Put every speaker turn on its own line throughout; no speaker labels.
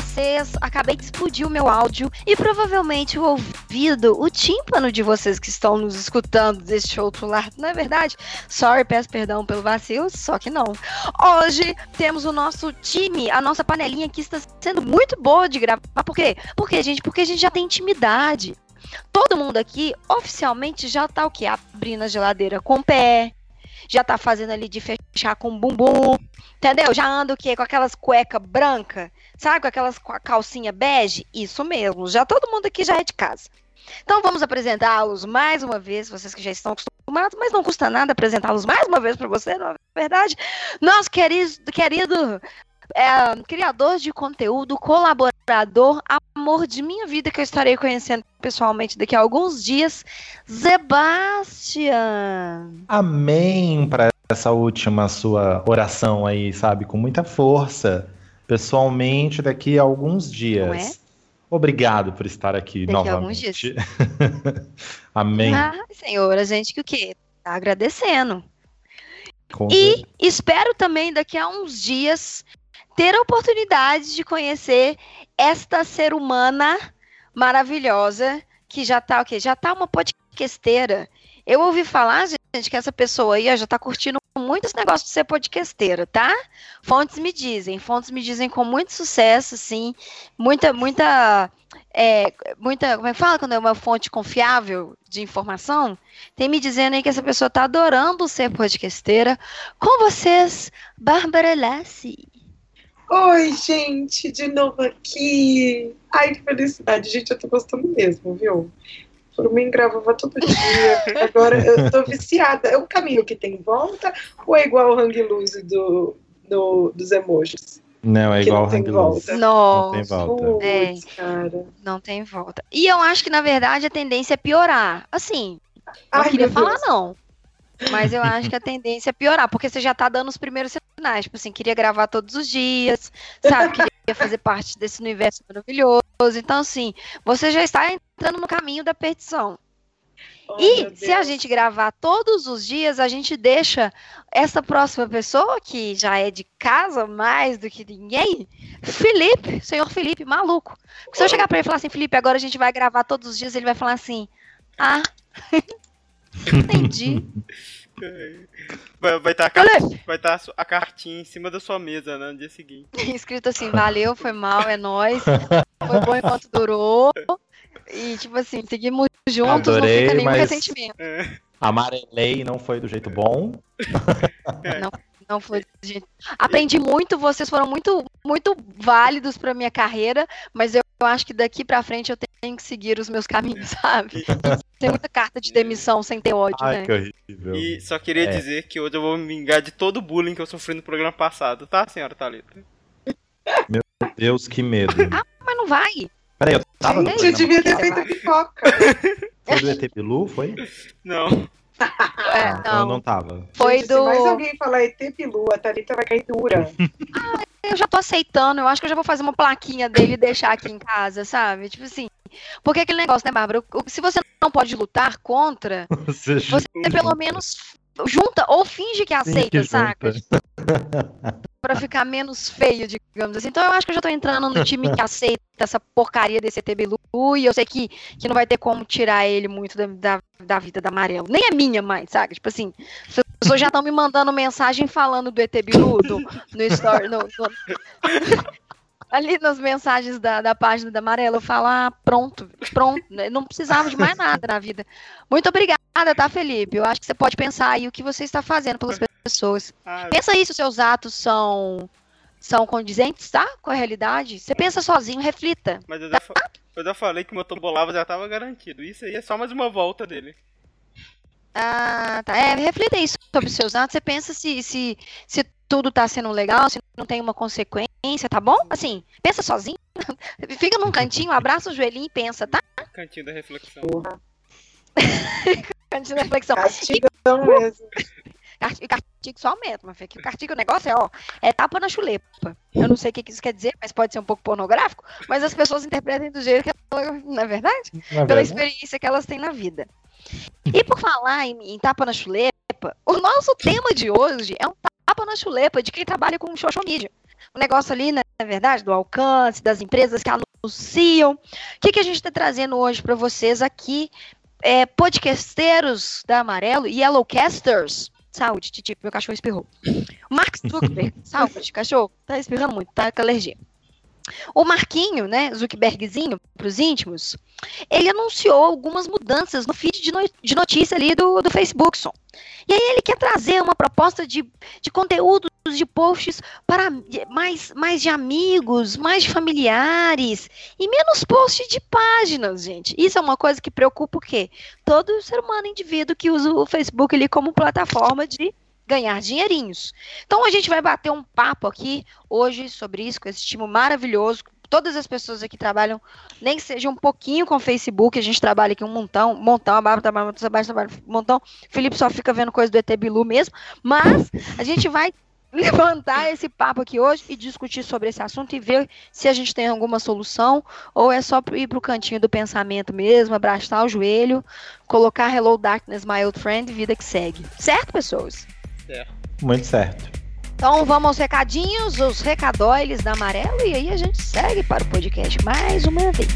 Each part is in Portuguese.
vocês? Acabei de explodir o meu áudio e provavelmente o ouvido, o tímpano de vocês que estão nos escutando deste outro lado, não é verdade? Sorry, peço perdão pelo vacilo, só que não. Hoje temos o nosso time, a nossa panelinha que está sendo muito boa de gravar. Por quê? Por quê, gente? Porque a gente já tem intimidade. Todo mundo aqui oficialmente já tá o quê? Abrindo a geladeira com o pé, já tá fazendo ali de fechar com bumbum, entendeu? Já anda o quê? Com aquelas cueca branca, sabe? Com aquelas calcinha bege? Isso mesmo, já todo mundo aqui já é de casa. Então vamos apresentá-los mais uma vez, vocês que já estão acostumados, mas não custa nada apresentá-los mais uma vez para você, não é verdade? Nosso querido, querido é, criador de conteúdo, colaborador, amor de minha vida que eu estarei conhecendo pessoalmente daqui a alguns dias, Sebastian.
Amém para essa última sua oração aí, sabe, com muita força. Pessoalmente daqui a alguns dias. Não é? Obrigado por estar aqui daqui novamente. A alguns dias. Amém.
Ah, Senhor, a gente que o quê? Tá agradecendo. Com e espero também daqui a uns dias ter a oportunidade de conhecer esta ser humana maravilhosa que já tá o quê? Já tá uma podcasteira. Eu ouvi falar, gente, que essa pessoa aí ó, já tá curtindo muito esse negócio de ser podcasteira, tá? Fontes me dizem, fontes me dizem com muito sucesso, sim, muita, muita, é, muita, como é que fala quando é uma fonte confiável de informação? Tem me dizendo aí que essa pessoa tá adorando ser podcasteira. Com vocês, Bárbara Lassi.
Oi, gente, de novo aqui. Ai, que felicidade, gente, eu tô gostando mesmo, viu? Por mim, gravava todo dia. Agora eu tô viciada. É um caminho que tem volta ou é igual o hang loose do, do, dos emojis?
Não, é igual o hang loose.
Não tem volta. É, cara. Não tem volta. E eu acho que, na verdade, a tendência é piorar. Assim, não Ai, queria falar, não. Mas eu acho que a tendência é piorar, porque você já tá dando os primeiros sinais. Tipo assim, queria gravar todos os dias, sabe? Queria fazer parte desse universo maravilhoso. Então, assim, você já está entrando no caminho da perdição. Oh, e se a gente gravar todos os dias, a gente deixa essa próxima pessoa, que já é de casa mais do que ninguém, Felipe, senhor Felipe, maluco. Se eu chegar para ele e falar assim, Felipe, agora a gente vai gravar todos os dias, ele vai falar assim: Ah, Entendi.
Vai, vai estar tá a, vai tá a cartinha em cima da sua mesa, né, no dia seguinte.
Escrito assim, valeu, foi mal, é nóis. Foi bom enquanto durou. E, tipo assim, seguimos juntos, Adorei, não fica nenhum mas... ressentimento. É.
Amarelei não foi do jeito bom.
É. Não, não foi do jeito... Aprendi muito, vocês foram muito, muito válidos pra minha carreira, mas eu acho que daqui pra frente eu tenho que seguir os meus caminhos, sabe? Tem muita carta de demissão sem ter ódio, Ai, né? Que
horrível. E só queria é. dizer que hoje eu vou me vingar de todo o bullying que eu sofri no programa passado, tá, senhora Thalita?
Meu Deus, que medo.
ah, mas não vai.
Peraí, eu tava
no Eu devia ter feito pipoca.
Foi do ET Bilu, foi?
Não.
É, ah, não. Eu não tava.
Foi
Gente,
do.
Se mais alguém falar ET Bilu, a Thalita vai cair dura.
ah, eu já tô aceitando. Eu acho que eu já vou fazer uma plaquinha dele e deixar aqui em casa, sabe? Tipo assim. Porque aquele negócio, né, Bárbara? Se você não pode lutar contra, você, você pelo menos junta ou finge que aceita, saca? para ficar menos feio, digamos assim. Então eu acho que eu já tô entrando no time que aceita essa porcaria desse ET Bilu e eu sei que, que não vai ter como tirar ele muito da, da, da vida da Amarelo. Nem é minha mãe, sabe? Tipo assim, as pessoas já estão me mandando mensagem falando do ET Bilu no, no story. No, no... ali nas mensagens da, da página da Amarela, eu falo, ah, pronto, pronto, não precisava de mais nada na vida. Muito obrigada, tá, Felipe? Eu acho que você pode pensar aí o que você está fazendo pelas pessoas. Ah, pensa aí se os seus atos são são condizentes, tá? Com a realidade. Você pensa sozinho, reflita.
Mas eu já, tá? eu já falei que o meu tombolava já estava garantido. Isso aí é só mais uma volta dele.
Ah, tá. É, reflita aí sobre os seus atos. Você pensa se, se, se tudo tá sendo legal, se não tem uma consequência, tá bom? Assim, pensa sozinho. Fica num cantinho, abraça o joelhinho e pensa, tá?
Cantinho da reflexão.
cantinho da reflexão.
Castigão mesmo.
E castigo só aumenta, mas que o castigo, o negócio é, ó, é tapa na chulepa. Eu não sei o que isso quer dizer, mas pode ser um pouco pornográfico, mas as pessoas interpretam do jeito que elas, não é verdade? Não é Pela experiência que elas têm na vida. E por falar em, em tapa na chulepa, o nosso tema de hoje é um tapa na chulepa de quem trabalha com social media. O negócio ali, né, é verdade? Do alcance, das empresas que anunciam. O que, que a gente está trazendo hoje para vocês aqui? É, podcasteiros da Amarelo, Yellowcasters. Saúde, Titi, meu cachorro espirrou. Mark Zuckerberg, saúde, cachorro, tá espirrando muito, tá com alergia. O Marquinho, né, Zuckerbergzinho, para os íntimos, ele anunciou algumas mudanças no feed de, de notícia ali do, do Facebook. Som. E aí ele quer trazer uma proposta de, de conteúdos de posts para mais, mais de amigos, mais de familiares e menos posts de páginas, gente. Isso é uma coisa que preocupa o quê? Todo ser humano, indivíduo que usa o Facebook ali como plataforma de ganhar dinheirinhos. Então a gente vai bater um papo aqui hoje sobre isso, com esse time maravilhoso. Todas as pessoas aqui trabalham, nem que seja um pouquinho com o Facebook, a gente trabalha aqui um montão, montão, a Bárbara trabalha, trabalha um montão, o Felipe só fica vendo coisa do ET Bilu mesmo, mas a gente vai levantar esse papo aqui hoje e discutir sobre esse assunto e ver se a gente tem alguma solução ou é só ir para o cantinho do pensamento mesmo, abraçar o joelho, colocar Hello Darkness, my old friend, vida que segue. Certo, pessoas?
Certo. Muito certo.
Então vamos aos recadinhos, os recadóiles da Amarelo, e aí a gente segue para o podcast mais uma vez.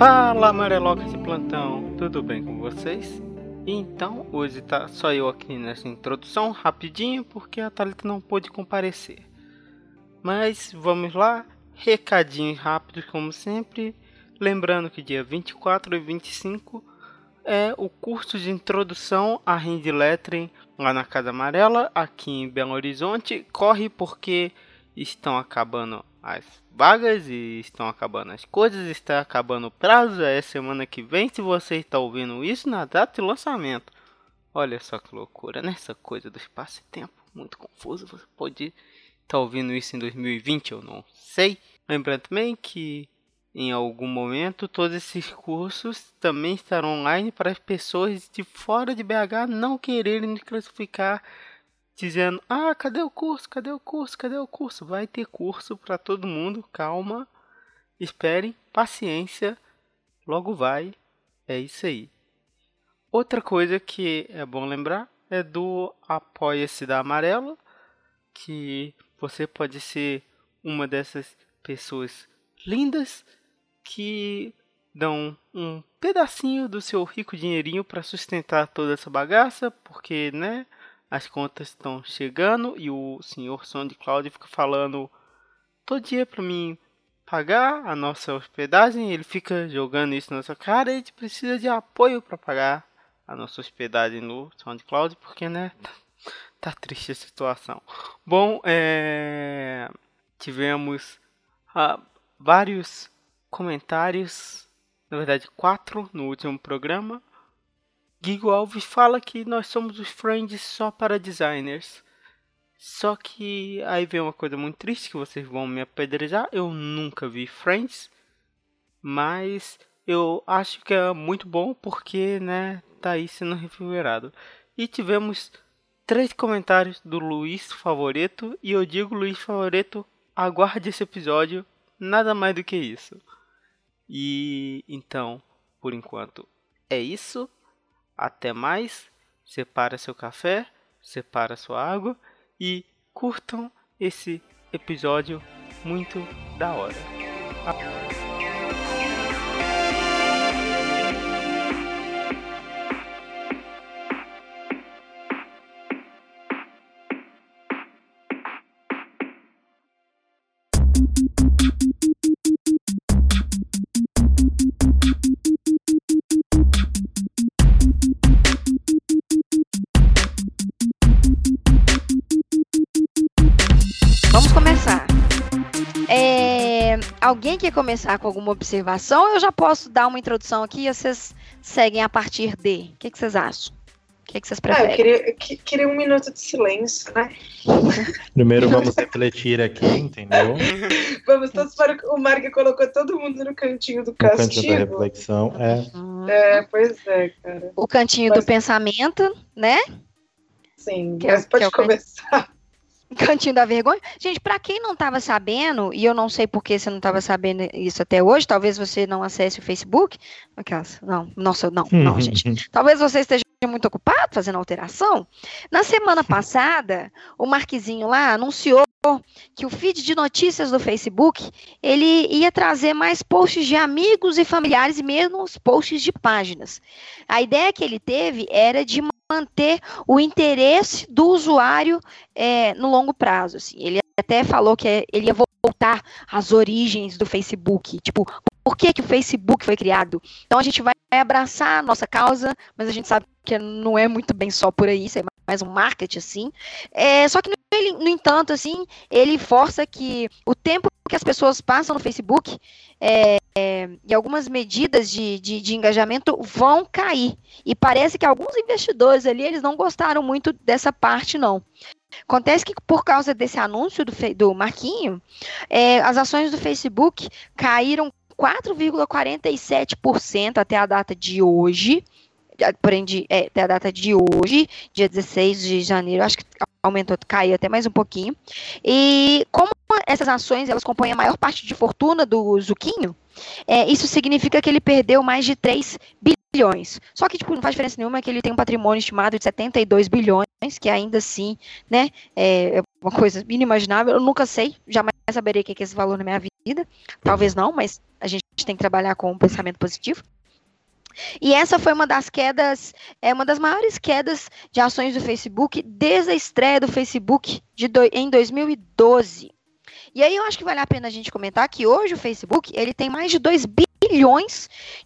Fala amarelocas de plantão, tudo bem com vocês? Então, hoje tá só eu aqui nessa introdução rapidinho porque a Thalita não pôde comparecer. Mas vamos lá, recadinhos rápidos como sempre. Lembrando que dia 24 e 25 é o curso de introdução a Hand Lettering lá na Casa Amarela, aqui em Belo Horizonte. Corre porque estão acabando as vagas e estão acabando as coisas, está acabando o prazo, é semana que vem, se você está ouvindo isso na data de lançamento. Olha só que loucura, nessa né? coisa do espaço e tempo, muito confuso, você pode estar tá ouvindo isso em 2020, eu não sei. Lembrando também que em algum momento todos esses cursos também estarão online para as pessoas de fora de BH não quererem classificar dizendo: "Ah, cadê o curso? Cadê o curso? Cadê o curso?". Vai ter curso para todo mundo, calma. Esperem, paciência. Logo vai. É isso aí. Outra coisa que é bom lembrar é do Apoia-se da Amarela, que você pode ser uma dessas pessoas lindas que dão um pedacinho do seu rico dinheirinho para sustentar toda essa bagaça, porque, né? As contas estão chegando e o senhor SoundCloud fica falando todo dia para mim pagar a nossa hospedagem, ele fica jogando isso na nossa cara a gente precisa de apoio para pagar a nossa hospedagem no SoundCloud, porque né, tá, tá triste a situação. Bom, é, tivemos ah, vários comentários, na verdade quatro no último programa. Guigo Alves fala que nós somos os friends só para designers. Só que aí vem uma coisa muito triste que vocês vão me apedrejar. Eu nunca vi Friends, mas eu acho que é muito bom porque, né, tá aí sendo refrigerado. E tivemos três comentários do Luiz Favoreto e eu digo Luiz Favoreto, aguarde esse episódio, nada mais do que isso. E então, por enquanto, é isso. Até mais. Separa seu café, separa sua água e curtam esse episódio muito da hora.
Alguém quer começar com alguma observação? Eu já posso dar uma introdução aqui e vocês seguem a partir de. O que, que vocês acham? que, que vocês preferem?
Ah, eu queria, que, queria um minuto de silêncio, né?
Primeiro vamos refletir aqui, entendeu?
vamos todos para o Mark colocou todo mundo no cantinho do castigo. No cantinho
da reflexão, é.
É, pois é, cara.
O cantinho mas... do pensamento, né?
Sim, que é mas é, pode começar.
Cantinho da vergonha. Gente, para quem não estava sabendo, e eu não sei por que você não estava sabendo isso até hoje, talvez você não acesse o Facebook. Aquelas, não, nossa, não, não, gente. Talvez você esteja muito ocupado fazendo alteração. Na semana passada, o Marquezinho lá anunciou que o feed de notícias do Facebook ele ia trazer mais posts de amigos e familiares e menos posts de páginas. A ideia que ele teve era de manter o interesse do usuário é, no longo prazo. Assim. Ele até falou que ele ia voltar às origens do Facebook, tipo, por que, que o Facebook foi criado? Então a gente vai abraçar a nossa causa, mas a gente sabe que não é muito bem só por aí, isso é mais um marketing, assim. É, só que, no, no entanto, assim, ele força que o tempo que as pessoas passam no Facebook é, é, e algumas medidas de, de, de, engajamento vão cair. E parece que alguns investidores ali, eles não gostaram muito dessa parte, não. Acontece que por causa desse anúncio do, do Marquinho, é, as ações do Facebook caíram 4,47% até a data de hoje. Porém, é, até a data de hoje, dia 16 de janeiro, acho que aumentou, caiu até mais um pouquinho. E como essas ações elas compõem a maior parte de fortuna do Zuquinho, é, isso significa que ele perdeu mais de 3 bilhões. Só que, tipo, não faz diferença nenhuma que ele tem um patrimônio estimado de 72 bilhões, que ainda assim, né, é uma coisa inimaginável. Eu nunca sei, jamais saberei o que é esse valor na minha vida. Talvez não, mas a gente tem que trabalhar com um pensamento positivo. E essa foi uma das quedas, é uma das maiores quedas de ações do Facebook desde a estreia do Facebook de do, em 2012. E aí eu acho que vale a pena a gente comentar que hoje o Facebook ele tem mais de 2 bilhões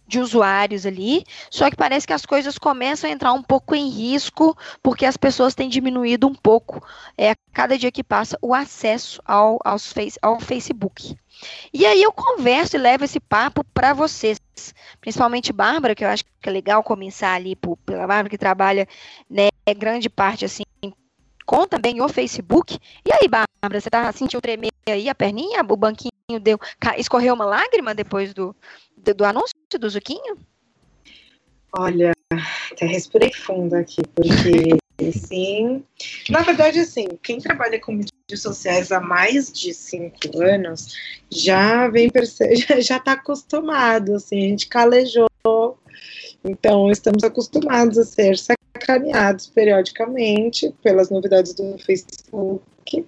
de usuários ali, só que parece que as coisas começam a entrar um pouco em risco, porque as pessoas têm diminuído um pouco, é, cada dia que passa, o acesso ao, aos face, ao Facebook. E aí eu converso e levo esse papo para vocês, principalmente Bárbara, que eu acho que é legal começar ali por, pela Bárbara, que trabalha né, grande parte assim com também o Facebook. E aí, Bárbara, você tá sentiu tremer aí a perninha? O banquinho deu. Escorreu uma lágrima depois do, do, anúncio do Zuquinho?
Olha, até respirei fundo aqui, porque sim. Na verdade, assim, quem trabalha com mídias sociais há mais de cinco anos já vem já está acostumado, assim, a gente calejou. Então, estamos acostumados a ser sacaneados periodicamente pelas novidades do Facebook.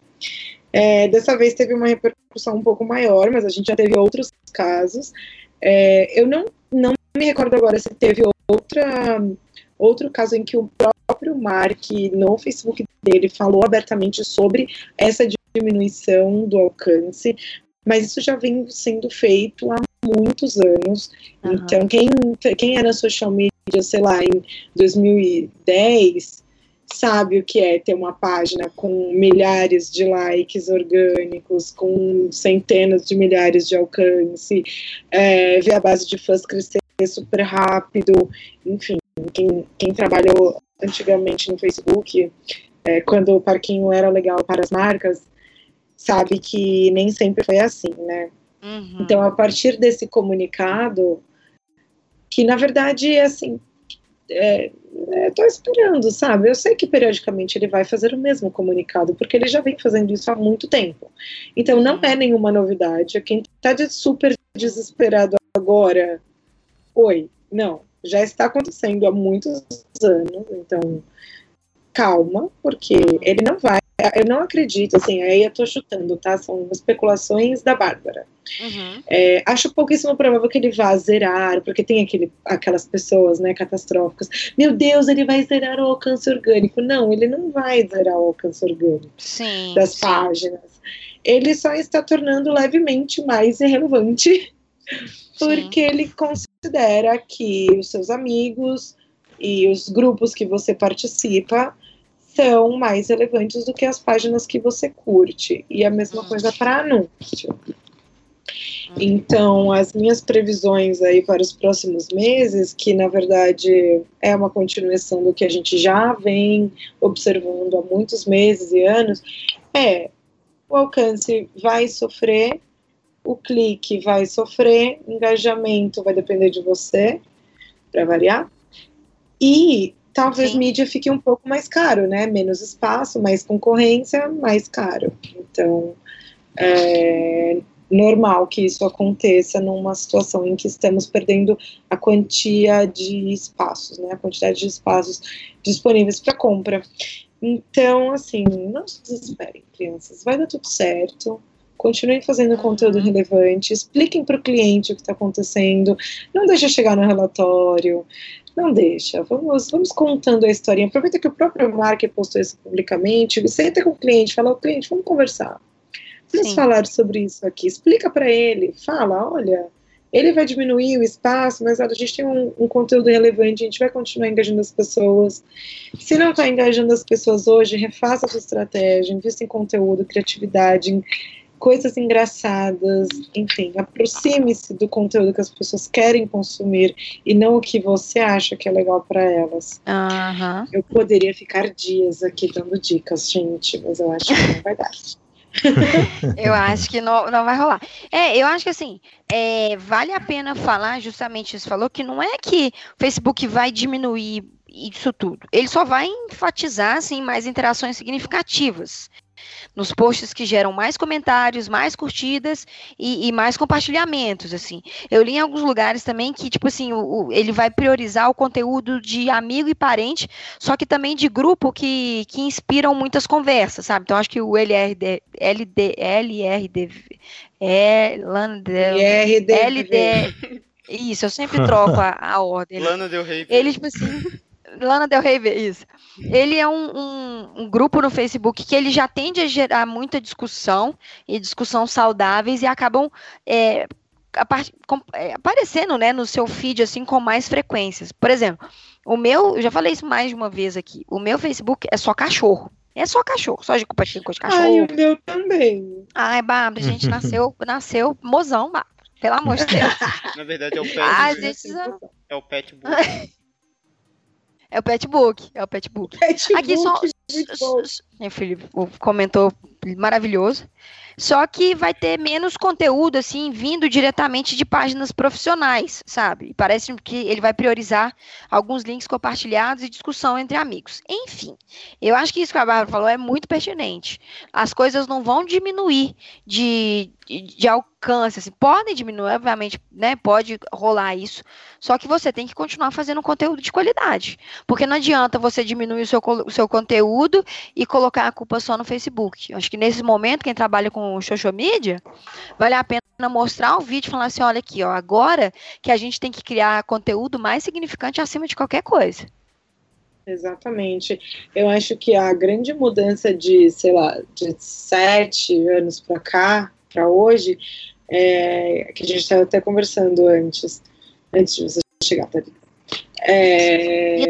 É, dessa vez teve uma repercussão um pouco maior, mas a gente já teve outros casos. É, eu não, não me recordo agora se teve outra, outro caso em que o próprio Mark, no Facebook dele, falou abertamente sobre essa diminuição do alcance, mas isso já vem sendo feito há muitos anos. Uhum. Então, quem, quem era social media, sei lá, em 2010, sabe o que é ter uma página com milhares de likes orgânicos, com centenas de milhares de alcance, é, ver a base de fãs crescer super rápido, enfim, quem, quem trabalhou antigamente no Facebook, é, quando o parquinho era legal para as marcas, sabe que nem sempre foi assim, né? Uhum. Então, a partir desse comunicado, que na verdade é assim, é, é, tô esperando, sabe? Eu sei que periodicamente ele vai fazer o mesmo comunicado, porque ele já vem fazendo isso há muito tempo. Então não é nenhuma novidade. Quem tá de super desesperado agora, oi, não, já está acontecendo há muitos anos, então calma, porque ele não vai eu não acredito, assim, aí eu tô chutando, tá? São especulações da Bárbara. Uhum. É, acho pouquíssimo provável que ele vá zerar, porque tem aquele, aquelas pessoas, né, catastróficas. Meu Deus, ele vai zerar o alcance orgânico. Não, ele não vai zerar o alcance orgânico
sim,
das
sim.
páginas. Ele só está tornando levemente mais irrelevante, porque sim. ele considera que os seus amigos e os grupos que você participa são mais relevantes do que as páginas que você curte. E a mesma hum. coisa para anúncio. Então, as minhas previsões aí para os próximos meses, que na verdade é uma continuação do que a gente já vem observando há muitos meses e anos, é o alcance vai sofrer, o clique vai sofrer, engajamento vai depender de você, para variar, e talvez Sim. mídia fique um pouco mais caro, né? Menos espaço, mais concorrência, mais caro. Então, é normal que isso aconteça numa situação em que estamos perdendo a quantia de espaços, né? A quantidade de espaços disponíveis para compra. Então, assim, não se desesperem, crianças. Vai dar tudo certo. Continuem fazendo conteúdo relevante, expliquem para o cliente o que está acontecendo, não deixe chegar no relatório, não deixa. Vamos, vamos contando a historinha. Aproveita que o próprio Mark postou isso publicamente. Senta com o cliente, fala, o cliente, vamos conversar. Vamos Sim. falar sobre isso aqui. Explica para ele. Fala, olha, ele vai diminuir o espaço, mas olha, a gente tem um, um, conteúdo relevante, a gente vai continuar engajando as pessoas. Se não está engajando as pessoas hoje, refaça a sua estratégia, invista em conteúdo, criatividade, em coisas engraçadas, enfim, aproxime-se do conteúdo que as pessoas querem consumir e não o que você acha que é legal para elas.
Uhum.
Eu poderia ficar dias aqui dando dicas, gente, mas eu acho que não vai dar.
eu acho que não, não vai rolar. É, eu acho que assim, é, vale a pena falar, justamente isso falou, que não é que o Facebook vai diminuir isso tudo. Ele só vai enfatizar assim, mais interações significativas nos posts que geram mais comentários, mais curtidas e, e, mais compartilhamentos, assim. Eu li em alguns lugares também que, tipo assim, o, o, ele vai priorizar o conteúdo de amigo e parente, só que também de grupo que, que inspiram muitas conversas, sabe? Então, acho que o LRD, LD, LRD, é, LD, LD, isso, eu sempre troco a, a ordem.
Lana Del Rey.
Ele, tipo assim... Lana Del Rey, isso. Ele é um, um, um, grupo no Facebook que ele já tende a gerar muita discussão e discussão saudáveis e acabam é, é, aparecendo né, no seu feed assim com mais frequências. Por exemplo, o meu, eu já falei isso mais de uma vez aqui, o meu Facebook é só cachorro. É só cachorro, só de compartilhar com de cachorro. Ai,
o meu também.
Ai, Bárbara, a gente nasceu, nasceu mozão, Bárbara. Pelo amor de Deus.
Na verdade é o pet. Ah, gente... É o pet
É o petbook, é o petbook.
Pet
Aqui só. Meu filho comentou maravilhoso. Só que vai ter menos conteúdo, assim, vindo diretamente de páginas profissionais, sabe? Parece que ele vai priorizar alguns links compartilhados e discussão entre amigos. Enfim, eu acho que isso que a Bárbara falou é muito pertinente. As coisas não vão diminuir de, de, de alcance, assim, podem diminuir, obviamente, né? Pode rolar isso. Só que você tem que continuar fazendo conteúdo de qualidade. Porque não adianta você diminuir o seu, o seu conteúdo e colocar a culpa só no Facebook. Eu acho que nesse momento, quem trabalha com com social media, vale a pena mostrar um vídeo e falar assim, olha aqui, ó, agora que a gente tem que criar conteúdo mais significante acima de qualquer coisa.
Exatamente. Eu acho que a grande mudança de, sei lá, de sete anos para cá, para hoje, é, que a gente estava até conversando antes, antes de você chegar, Thalita. É,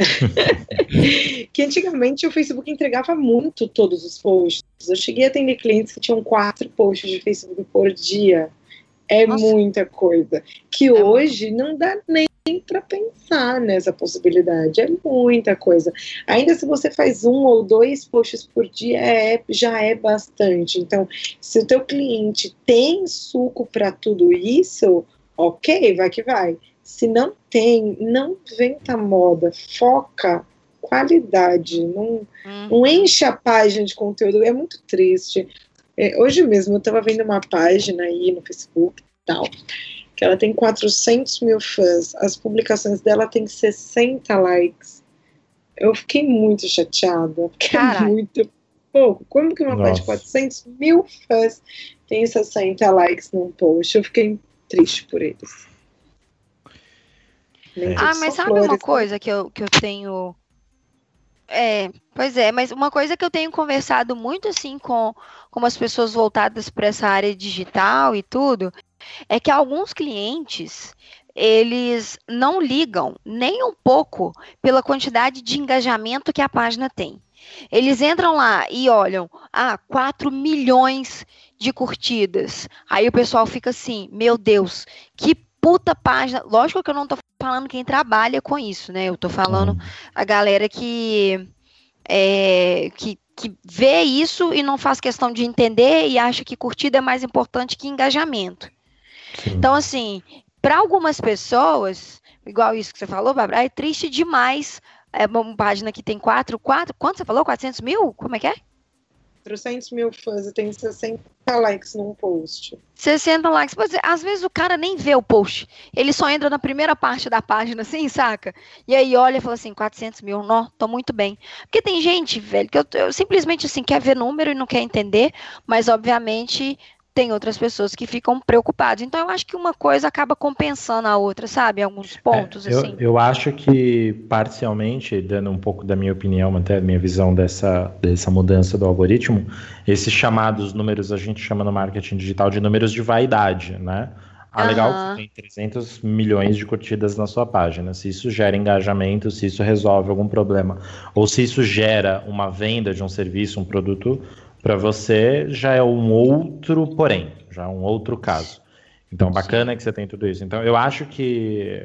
que antigamente o Facebook entregava muito todos os posts. Eu cheguei a atender clientes que tinham quatro posts de Facebook por dia. É Nossa. muita coisa. Que é hoje muito. não dá nem para pensar nessa possibilidade. É muita coisa. Ainda se você faz um ou dois posts por dia, é, já é bastante. Então, se o teu cliente tem suco para tudo isso, ok, vai que vai. Se não tem, não inventa moda, foca qualidade, não, uhum. não enche a página de conteúdo, é muito triste. É, hoje mesmo eu estava vendo uma página aí no Facebook tal, que ela tem 400 mil fãs, as publicações dela tem 60 likes. Eu fiquei muito chateada, porque é muito pouco. Como que uma página de 400 mil fãs tem 60 likes num post? Eu fiquei triste por eles.
Ah, mas sabe flores, uma né? coisa que eu, que eu tenho. É, pois é, mas uma coisa que eu tenho conversado muito assim com, com as pessoas voltadas para essa área digital e tudo, é que alguns clientes eles não ligam nem um pouco pela quantidade de engajamento que a página tem. Eles entram lá e olham, ah, 4 milhões de curtidas. Aí o pessoal fica assim, meu Deus, que puta página. Lógico que eu não tô falando quem trabalha com isso, né? Eu tô falando a galera que é, que, que vê isso e não faz questão de entender e acha que curtida é mais importante que engajamento. Sim. Então, assim, para algumas pessoas, igual isso que você falou, Bárbara, é triste demais. É uma página que tem quatro, quatro, quanto você falou? 400 mil? Como é que é?
400 mil fãs e tem 60 likes num post.
60 likes. Pois é, às vezes o cara nem vê o post. Ele só entra na primeira parte da página, assim, saca? E aí olha e fala assim, 400 mil, não, tô muito bem. Porque tem gente, velho, que eu, eu simplesmente, assim, quer ver número e não quer entender, mas obviamente tem outras pessoas que ficam preocupadas. Então, eu acho que uma coisa acaba compensando a outra, sabe? Alguns pontos,
é, eu,
assim.
Eu acho que, parcialmente, dando um pouco da minha opinião, até a minha visão dessa, dessa mudança do algoritmo, esses chamados números, a gente chama no marketing digital de números de vaidade, né? Ah, legal, você tem 300 milhões de curtidas na sua página. Se isso gera engajamento, se isso resolve algum problema, ou se isso gera uma venda de um serviço, um produto, para você já é um outro porém, já é um outro caso. Então, bacana que você tem tudo isso. Então, eu acho que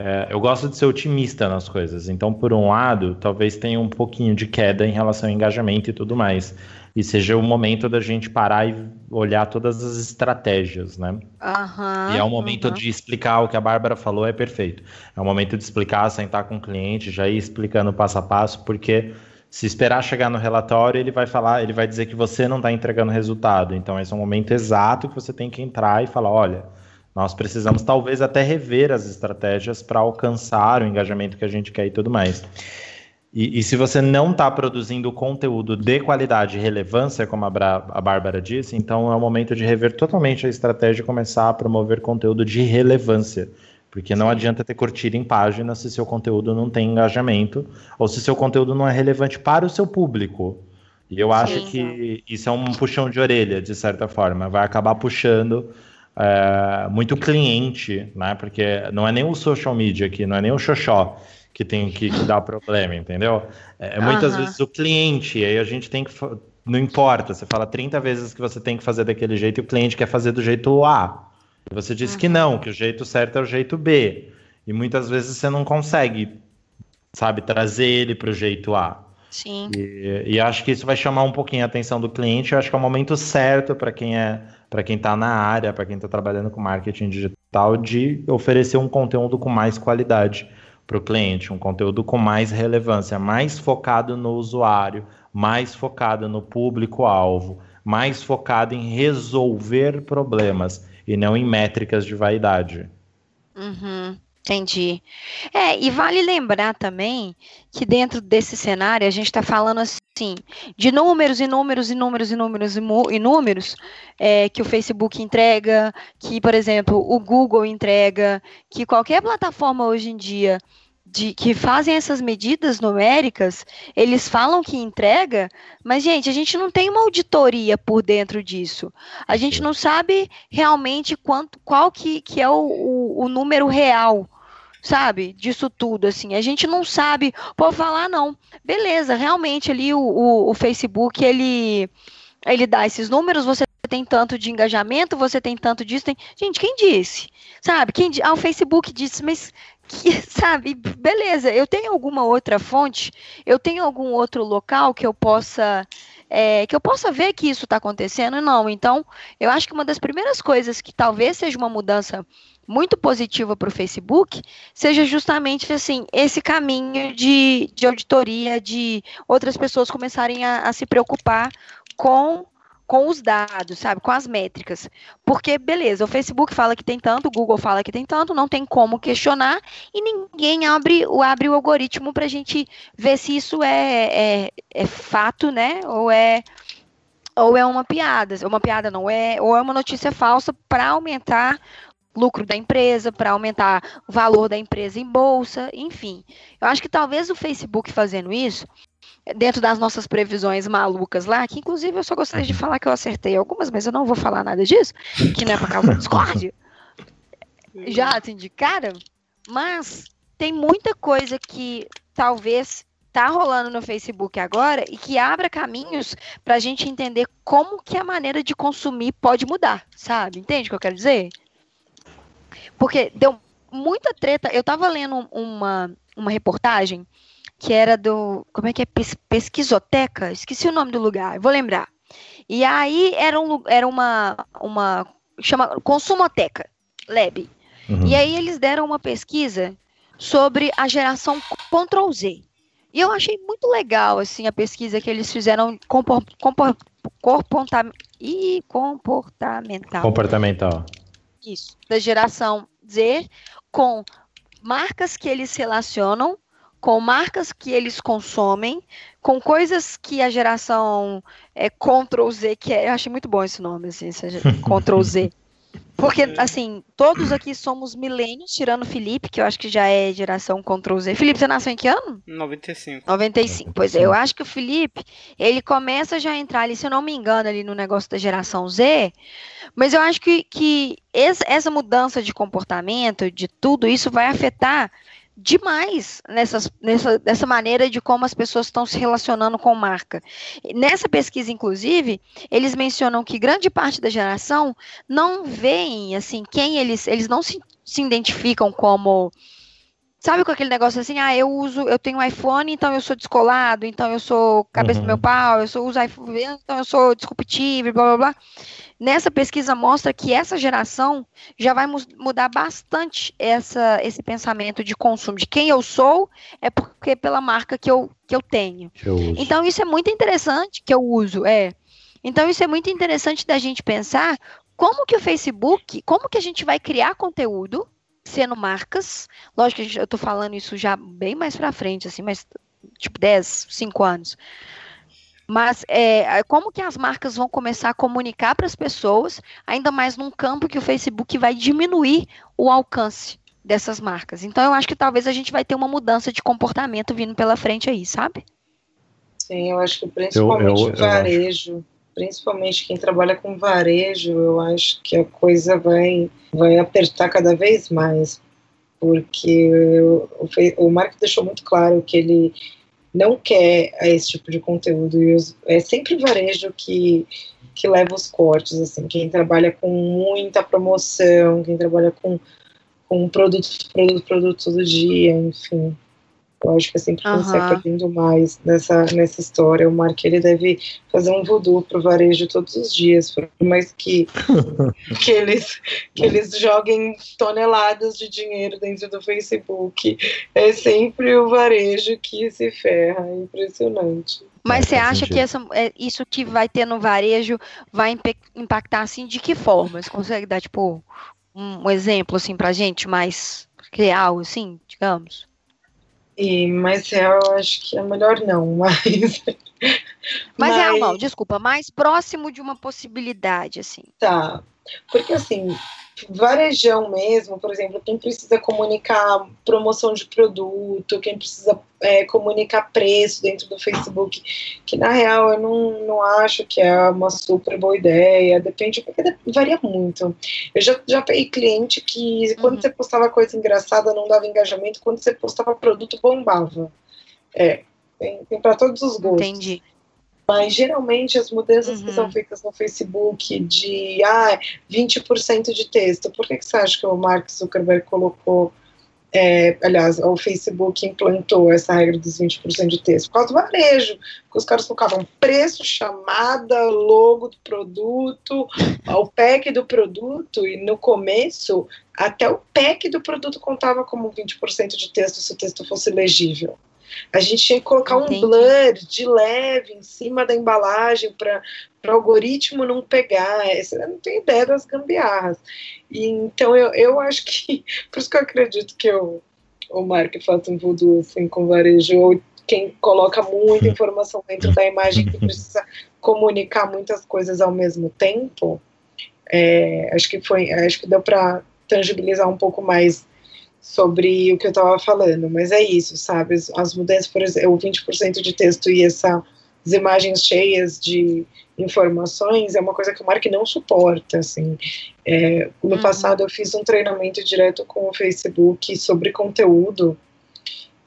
é, eu gosto de ser otimista nas coisas. Então, por um lado, talvez tenha um pouquinho de queda em relação ao engajamento e tudo mais. E seja o momento da gente parar e olhar todas as estratégias, né?
Uhum,
e é o momento uhum. de explicar o que a Bárbara falou, é perfeito. É o momento de explicar, sentar com o cliente, já ir explicando passo a passo, porque se esperar chegar no relatório, ele vai falar, ele vai dizer que você não está entregando resultado. Então, esse é um momento exato que você tem que entrar e falar: olha, nós precisamos talvez até rever as estratégias para alcançar o engajamento que a gente quer e tudo mais. E, e se você não está produzindo conteúdo de qualidade e relevância, como a, Bra a Bárbara disse, então é o momento de rever totalmente a estratégia e começar a promover conteúdo de relevância. Porque não adianta ter curtida em página se seu conteúdo não tem engajamento ou se seu conteúdo não é relevante para o seu público. E eu acho Sim. que isso é um puxão de orelha, de certa forma. Vai acabar puxando é, muito cliente, né? Porque não é nem o social media aqui, não é nem o xoxó que tem que, que dar problema, entendeu? É, é muitas uhum. vezes o cliente, aí a gente tem que. Não importa, você fala 30 vezes que você tem que fazer daquele jeito e o cliente quer fazer do jeito A. Você disse uhum. que não, que o jeito certo é o jeito B. E muitas vezes você não consegue, sabe, trazer ele para o jeito A.
Sim.
E, e, acho que isso vai chamar um pouquinho a atenção do cliente. Eu acho que é o momento certo para quem é, para quem está na área, para quem está trabalhando com marketing digital, de oferecer um conteúdo com mais qualidade para o cliente, um conteúdo com mais relevância, mais focado no usuário, mais focado no público-alvo, mais focado em resolver problemas e não em métricas de vaidade.
Uhum, entendi. É, e vale lembrar também que dentro desse cenário a gente está falando assim de números e números e números e números e números é, que o Facebook entrega, que, por exemplo, o Google entrega, que qualquer plataforma hoje em dia de, que fazem essas medidas numéricas, eles falam que entrega, mas, gente, a gente não tem uma auditoria por dentro disso. A gente não sabe realmente quanto, qual que, que é o, o, o número real sabe, disso tudo, assim, a gente não sabe, por falar não, beleza, realmente ali o, o, o, Facebook, ele, ele dá esses números, você tem tanto de engajamento, você tem tanto disso, tem, gente, quem disse, sabe, quem, ah, o Facebook disse, mas que, sabe, beleza, eu tenho alguma outra fonte, eu tenho algum outro local que eu possa é, que eu possa ver que isso está acontecendo? Não. Então, eu acho que uma das primeiras coisas que talvez seja uma mudança muito positiva para o Facebook seja justamente assim esse caminho de, de auditoria, de outras pessoas começarem a, a se preocupar com com os dados, sabe, com as métricas. Porque, beleza, o Facebook fala que tem tanto, o Google fala que tem tanto, não tem como questionar e ninguém abre, abre o algoritmo para a gente ver se isso é, é, é, fato, né, ou é ou é uma piada, uma piada não é, ou é uma notícia falsa para aumentar lucro da empresa, para aumentar o valor da empresa em bolsa, enfim. Eu acho que talvez o Facebook fazendo isso dentro das nossas previsões malucas lá, que inclusive eu só gostaria de falar que eu acertei algumas, mas eu não vou falar nada disso, que não é por causa discórdia. Já assim de cara, mas tem muita coisa que talvez tá rolando no Facebook agora e que abra caminhos para a gente entender como que a maneira de consumir pode mudar, sabe? Entende o que eu quero dizer? Porque deu muita treta. Eu tava lendo uma, uma reportagem que era do. Como é que é? Pesquisoteca? Esqueci o nome do lugar, vou lembrar. E aí era, um, era uma, uma. chama Consumoteca, Lab. Uhum. E aí eles deram uma pesquisa sobre a geração Ctrl Z. E eu achei muito legal, assim, a pesquisa que eles fizeram compor, compor, comporta, e comportamental.
Comportamental.
Isso, da geração Z, com marcas que eles relacionam, com marcas que eles consomem, com coisas que a geração é, Ctrl Z, que é, eu achei muito bom esse nome, assim, Ctrl Z. Porque, assim, todos aqui somos milênios, tirando o Felipe, que eu acho que já é geração Ctrl Z. Felipe, você nasceu em que ano?
95.
95. Pois é, eu acho que o Felipe, ele começa já a entrar ali, se eu não me engano, ali no negócio da geração Z. Mas eu acho que, que essa mudança de comportamento, de tudo isso, vai afetar demais nessas, nessa, nessa maneira de como as pessoas estão se relacionando com marca. Nessa pesquisa, inclusive, eles mencionam que grande parte da geração não veem assim quem eles, eles não se, se identificam como Sabe com aquele negócio assim, ah, eu uso, eu tenho um iPhone, então eu sou descolado, então eu sou cabeça uhum. do meu pau, eu sou uso iPhone, então eu sou disruptivo, blá blá blá. Nessa pesquisa mostra que essa geração já vai mudar bastante essa, esse pensamento de consumo, de quem eu sou é porque pela marca que eu, que eu tenho. Que eu então isso é muito interessante que eu uso, é. Então isso é muito interessante da gente pensar como que o Facebook, como que a gente vai criar conteúdo sendo marcas. Lógico que eu estou falando isso já bem mais para frente, assim, mas tipo 10, 5 anos. Mas é, como que as marcas vão começar a comunicar para as pessoas, ainda mais num campo que o Facebook vai diminuir o alcance dessas marcas. Então eu acho que talvez a gente vai ter uma mudança de comportamento vindo pela frente aí, sabe?
Sim, eu acho que principalmente eu, eu, varejo, eu principalmente quem trabalha com varejo, eu acho que a coisa vai, vai apertar cada vez mais, porque o, o Marco deixou muito claro que ele não quer esse tipo de conteúdo. E é sempre varejo que, que leva os cortes, assim, quem trabalha com muita promoção, quem trabalha com, com produtos, produto, produto todo dia, enfim. Eu acho que é sempre uhum. sai perdendo mais nessa, nessa história. O Mark ele deve fazer um voodoo pro varejo todos os dias, por mais que, que, eles, que eles joguem toneladas de dinheiro dentro do Facebook. É sempre o varejo que se ferra. É impressionante.
Mas você acha que essa, é, isso que vai ter no varejo vai impactar assim de que forma? Você consegue dar tipo um, um exemplo assim pra gente mais real, assim, digamos?
E mais real, eu acho que é melhor não, mas.
Mas, é real não, desculpa, mais próximo de uma possibilidade, assim.
Tá. Porque assim, varejão mesmo, por exemplo, quem precisa comunicar promoção de produto, quem precisa é, comunicar preço dentro do Facebook, que na real eu não, não acho que é uma super boa ideia, depende, porque varia muito. Eu já, já peguei cliente que quando uhum. você postava coisa engraçada não dava engajamento, quando você postava produto bombava. É, tem, tem para todos os gostos.
Entendi.
Mas geralmente as mudanças uhum. que são uhum. feitas no Facebook de ah, 20% de texto, por que, que você acha que o Mark Zuckerberg colocou, é, aliás, o Facebook implantou essa regra dos 20% de texto? Por causa do varejo, porque os caras colocavam preço, chamada, logo do produto, o pack do produto, e no começo, até o pack do produto contava como 20% de texto se o texto fosse legível. A gente tinha que colocar Entendi. um blur de leve em cima da embalagem para o algoritmo não pegar. Você não tem ideia das gambiarras. E, então eu, eu acho que. Por isso que eu acredito que eu, o Mark faz um voodoo assim, com varejo, ou quem coloca muita informação dentro da imagem que precisa comunicar muitas coisas ao mesmo tempo. É, acho que foi, acho que deu para tangibilizar um pouco mais sobre o que eu estava falando, mas é isso, sabe? As, as mudanças, por exemplo, o 20% de texto e essas imagens cheias de informações é uma coisa que o Mark não suporta, assim. É, no uhum. passado eu fiz um treinamento direto com o Facebook sobre conteúdo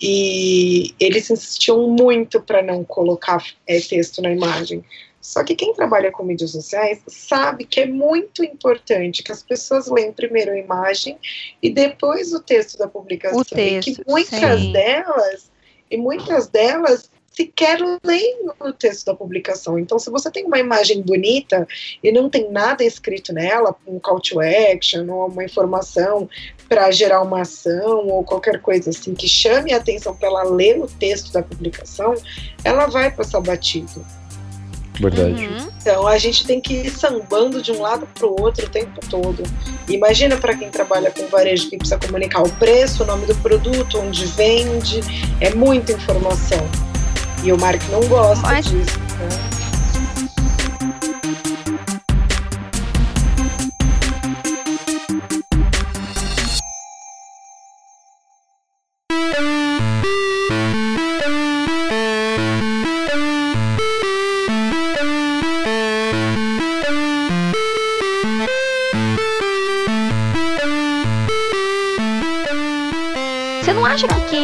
E eles insistiam muito para não colocar é, texto na imagem. Só que quem trabalha com mídias sociais sabe que é muito importante que as pessoas leem primeiro a imagem e depois o texto da publicação. O texto, e que muitas sim. delas, e muitas delas sequer leem o texto da publicação. Então, se você tem uma imagem bonita e não tem nada escrito nela, um call to action ou uma informação para gerar uma ação ou qualquer coisa assim que chame a atenção para ela ler o texto da publicação, ela vai passar batido.
Verdade. Uhum.
Então a gente tem que ir sambando de um lado para o outro o tempo todo. Imagina para quem trabalha com varejo que precisa comunicar o preço, o nome do produto, onde vende, é muita informação. E o Mark não gosta Mas... disso. Né?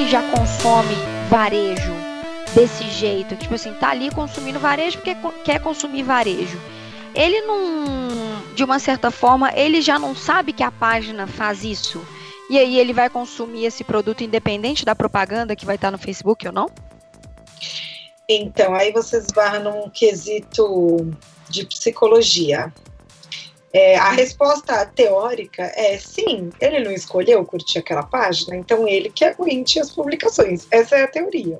Já consome varejo desse jeito, tipo assim, tá ali consumindo varejo porque quer consumir varejo, ele não, de uma certa forma, ele já não sabe que a página faz isso? E aí ele vai consumir esse produto independente da propaganda que vai estar no Facebook ou não?
Então, aí você esbarra num quesito de psicologia. É, a resposta teórica é sim, ele não escolheu curtir aquela página, então ele que aguente as publicações. Essa é a teoria.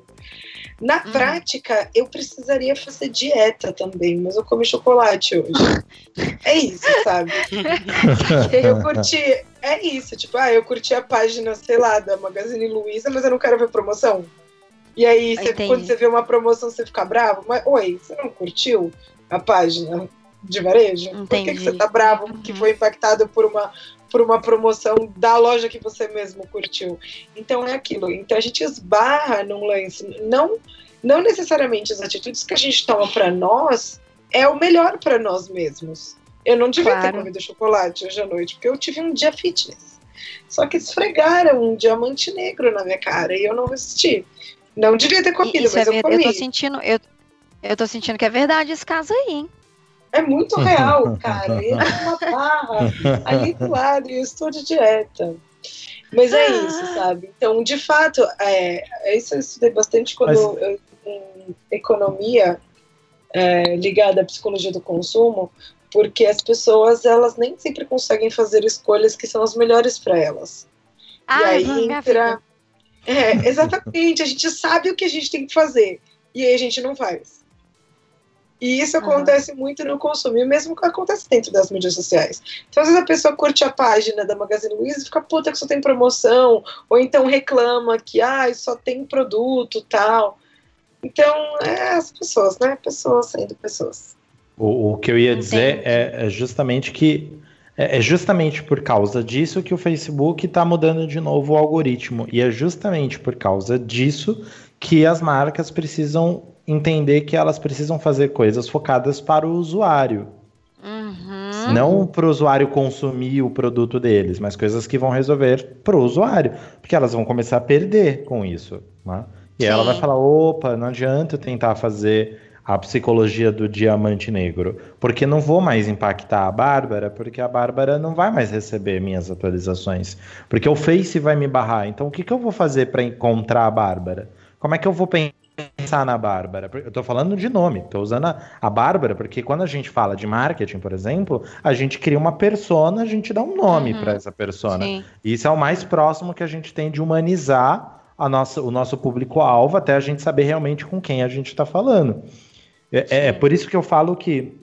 Na hum. prática, eu precisaria fazer dieta também, mas eu comi chocolate hoje. É isso, sabe? eu curti. É isso, tipo, ah, eu curti a página, sei lá, da Magazine Luiza, mas eu não quero ver promoção. E aí, você, quando você vê uma promoção, você fica bravo. Mas, oi, você não curtiu a página? De varejo? Entendi. Por que, que você tá bravo uhum. que foi impactado por uma, por uma promoção da loja que você mesmo curtiu? Então é aquilo. Então a gente esbarra num lance. Não, não necessariamente as atitudes que a gente toma para nós é o melhor para nós mesmos. Eu não devia claro. ter comido chocolate hoje à noite, porque eu tive um dia fitness. Só que esfregaram um diamante negro na minha cara e eu não resisti. Não devia ter comido, Isso mas é eu comi.
Eu tô sentindo, eu, eu tô sentindo que é verdade esse caso aí, hein?
É muito real, cara. Ele é uma barra ali do lado e eu estou de dieta. Mas é isso, sabe? Então, de fato, é, isso eu estudei bastante quando Mas... eu em economia é, ligada à psicologia do consumo, porque as pessoas elas nem sempre conseguem fazer escolhas que são as melhores para elas.
Ah, e aí entra.
É, exatamente, a gente sabe o que a gente tem que fazer e aí a gente não faz. E isso acontece uhum. muito no consumo, e mesmo que acontece dentro das mídias sociais. Então, às vezes a pessoa curte a página da Magazine Luiza e fica puta que só tem promoção, ou então reclama que ah, só tem produto tal. Então, é as pessoas, né? Pessoas sendo pessoas.
O, o que eu ia dizer é, é, justamente que é, é justamente por causa disso que o Facebook está mudando de novo o algoritmo. E é justamente por causa disso que as marcas precisam entender que elas precisam fazer coisas focadas para o usuário. Uhum. Não para o usuário consumir o produto deles, mas coisas que vão resolver para o usuário, porque elas vão começar a perder com isso. Né? E Sim. ela vai falar: opa, não adianta eu tentar fazer a psicologia do diamante negro, porque não vou mais impactar a Bárbara, porque a Bárbara não vai mais receber minhas atualizações, porque o Face vai me barrar. Então, o que, que eu vou fazer para encontrar a Bárbara? Como é que eu vou pensar na Bárbara? Eu estou falando de nome, estou usando a, a, Bárbara, porque quando a gente fala de marketing, por exemplo, a gente cria uma persona, a gente dá um nome uhum. para essa persona. Sim. Isso é o mais próximo que a gente tem de humanizar a nossa, o nosso público-alvo, até a gente saber realmente com quem a gente está falando. É, é, é por isso que eu falo que,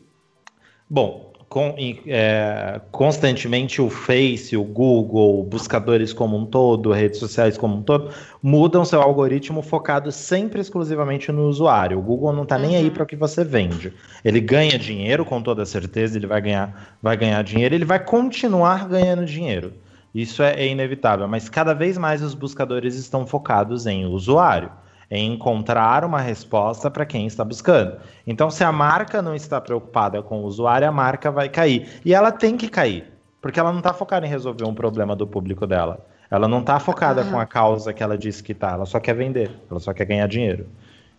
bom, com, é, constantemente o Face, o Google, buscadores como um todo, redes sociais como um todo, mudam seu algoritmo focado sempre exclusivamente no usuário. O Google não está uhum. nem aí uhum. para o que você vende. Ele ganha dinheiro, com toda certeza, ele vai ganhar, vai ganhar dinheiro, ele vai continuar ganhando dinheiro. Isso é, é inevitável, mas cada vez mais os buscadores estão focados em usuário em encontrar uma resposta para quem está buscando. Então, se a marca não está preocupada com o usuário, a marca vai cair. E ela tem que cair, porque ela não está focada em resolver um problema do público dela. Ela não está focada com a causa que ela disse que está, ela só quer vender, ela só quer ganhar dinheiro.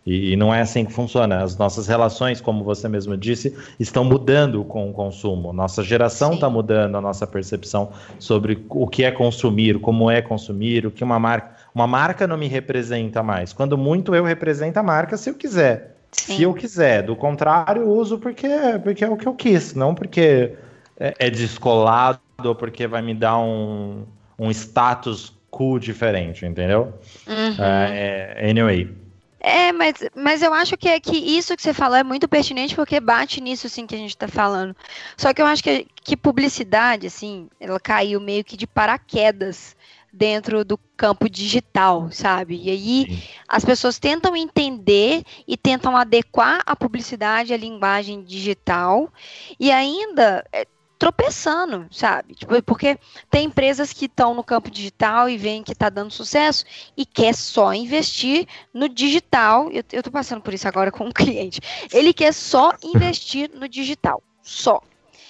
E, e, não é assim que funciona. As nossas relações, como você mesmo disse, estão mudando com o consumo. Nossa geração está mudando a nossa percepção sobre o que é consumir, como é consumir, o que uma marca. Uma marca não me representa mais. Quando muito eu represento a marca se eu quiser. Sim. Se eu quiser. Do contrário, uso porque, porque é o que eu quis, não porque é, é descolado ou porque vai me dar um, um status cool diferente, entendeu? Uhum. É, é anyway.
É, mas, mas eu acho que, é que isso que você falou é muito pertinente porque bate nisso, assim, que a gente está falando. Só que eu acho que, que publicidade, assim, ela caiu meio que de paraquedas dentro do campo digital, sabe? E aí Sim. as pessoas tentam entender e tentam adequar a publicidade à linguagem digital e ainda é, tropeçando, sabe? Tipo, porque tem empresas que estão no campo digital e veem que está dando sucesso e quer só investir no digital. Eu, estou passando por isso agora com um cliente. Ele quer só investir no digital, só.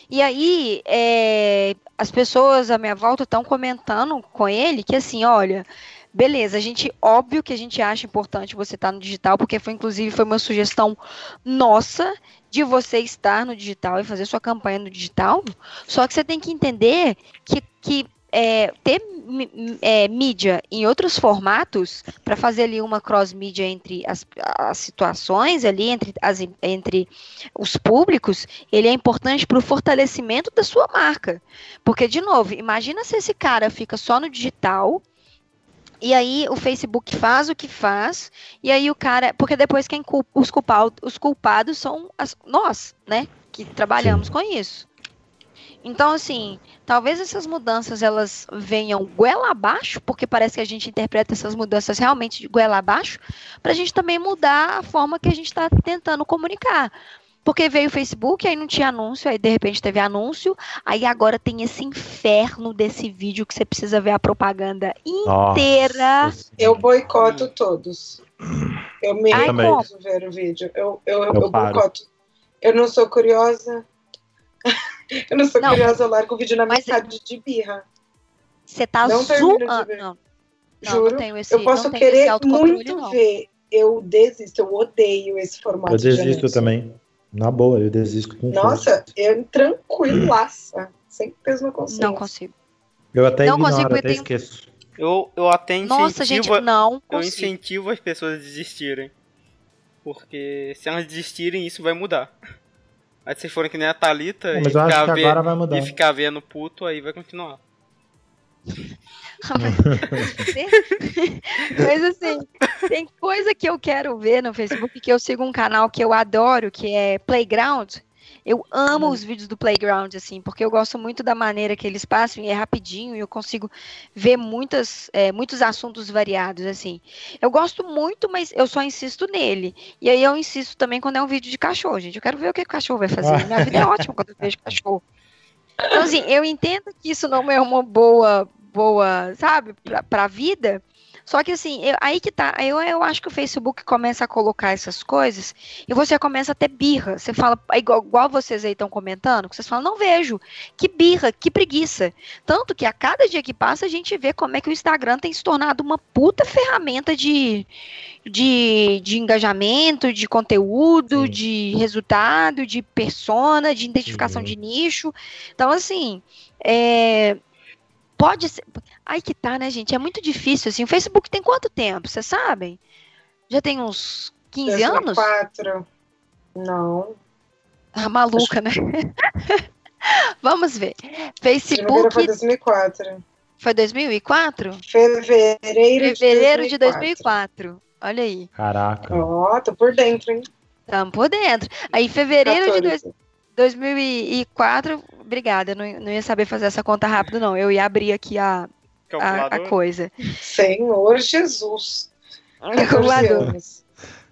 E aí, é, as pessoas à minha volta estão comentando com ele que assim, olha, beleza, a gente, óbvio que a gente acha importante você estar no digital, porque foi, inclusive, foi uma sugestão nossa de você estar no digital e fazer sua campanha no digital, só que você tem que entender que, que é, ter é, mídia em outros formatos para fazer ali uma cross mídia entre as, as, situações ali entre, as, entre os públicos, ele é importante para o fortalecimento da sua marca, porque de novo, imagina se esse cara fica só no digital e aí o Facebook faz o que faz, e aí o cara. Porque depois quem culpa, os, culpados, os culpados são as, nós, né? Que trabalhamos Sim. com isso. Então, assim, talvez essas mudanças elas venham goela abaixo, porque parece que a gente interpreta essas mudanças realmente de goela abaixo, para a gente também mudar a forma que a gente está tentando comunicar. Porque veio o Facebook, aí não tinha anúncio, aí de repente teve anúncio, aí agora tem esse inferno desse vídeo que você precisa ver a propaganda inteira.
Nossa. Eu boicoto todos. Eu me recuso ver o vídeo. Eu, eu, eu, eu boicoto. Eu não sou curiosa. eu não sou não, curiosa, eu largo o vídeo na metade de birra.
Você tá zoando. Não,
não, Juro, não esse, eu posso querer muito não. ver. Eu desisto, eu odeio esse formato.
Eu desisto também. Na boa, eu desisto com
Nossa, eu tranquilaça. Sem peso na consciência.
Não consigo.
Eu até não ignoro, consigo, até tenho... esqueço.
Eu, eu até incentivo,
Nossa, gente, não
Eu incentivo as pessoas a desistirem. Porque se elas desistirem, isso vai mudar. Aí se vocês forem que nem a Thalita
e, ficar
vendo, e ficar vendo puto, aí vai continuar.
Mas assim, tem coisa que eu quero ver no Facebook, que eu sigo um canal que eu adoro, que é Playground. Eu amo hum. os vídeos do Playground, assim, porque eu gosto muito da maneira que eles passam e é rapidinho e eu consigo ver muitas, é, muitos assuntos variados, assim. Eu gosto muito, mas eu só insisto nele. E aí eu insisto também quando é um vídeo de cachorro, gente. Eu quero ver o que o cachorro vai fazer. Minha vida é ótima quando eu vejo cachorro. Então, assim, eu entendo que isso não é uma boa boa, sabe, para a vida. Só que assim, eu, aí que tá, eu, eu acho que o Facebook começa a colocar essas coisas e você começa a ter birra. Você fala, é igual, igual vocês aí estão comentando, vocês falam, não vejo, que birra, que preguiça. Tanto que a cada dia que passa a gente vê como é que o Instagram tem se tornado uma puta ferramenta de, de, de engajamento, de conteúdo, Sim. de resultado, de persona, de identificação Sim. de nicho. Então, assim, é, Pode ser. Aí que tá, né, gente? É muito difícil, assim. O Facebook tem quanto tempo? Vocês sabem? Já tem uns 15 2004. anos?
Quatro. Não.
Ah, maluca, Acho... né? Vamos ver. Facebook.
Foi 2004.
Foi 2004?
Fevereiro,
Fevereiro de 2004. de 2004. Olha aí.
Caraca.
Ó, oh, tô por dentro, hein?
Estamos por dentro. Aí, fevereiro 14. de 2004. 2004, obrigada, não, não ia saber fazer essa conta rápido, não. Eu ia abrir aqui a, a, a, coisa.
Senhor Jesus.
Calculador.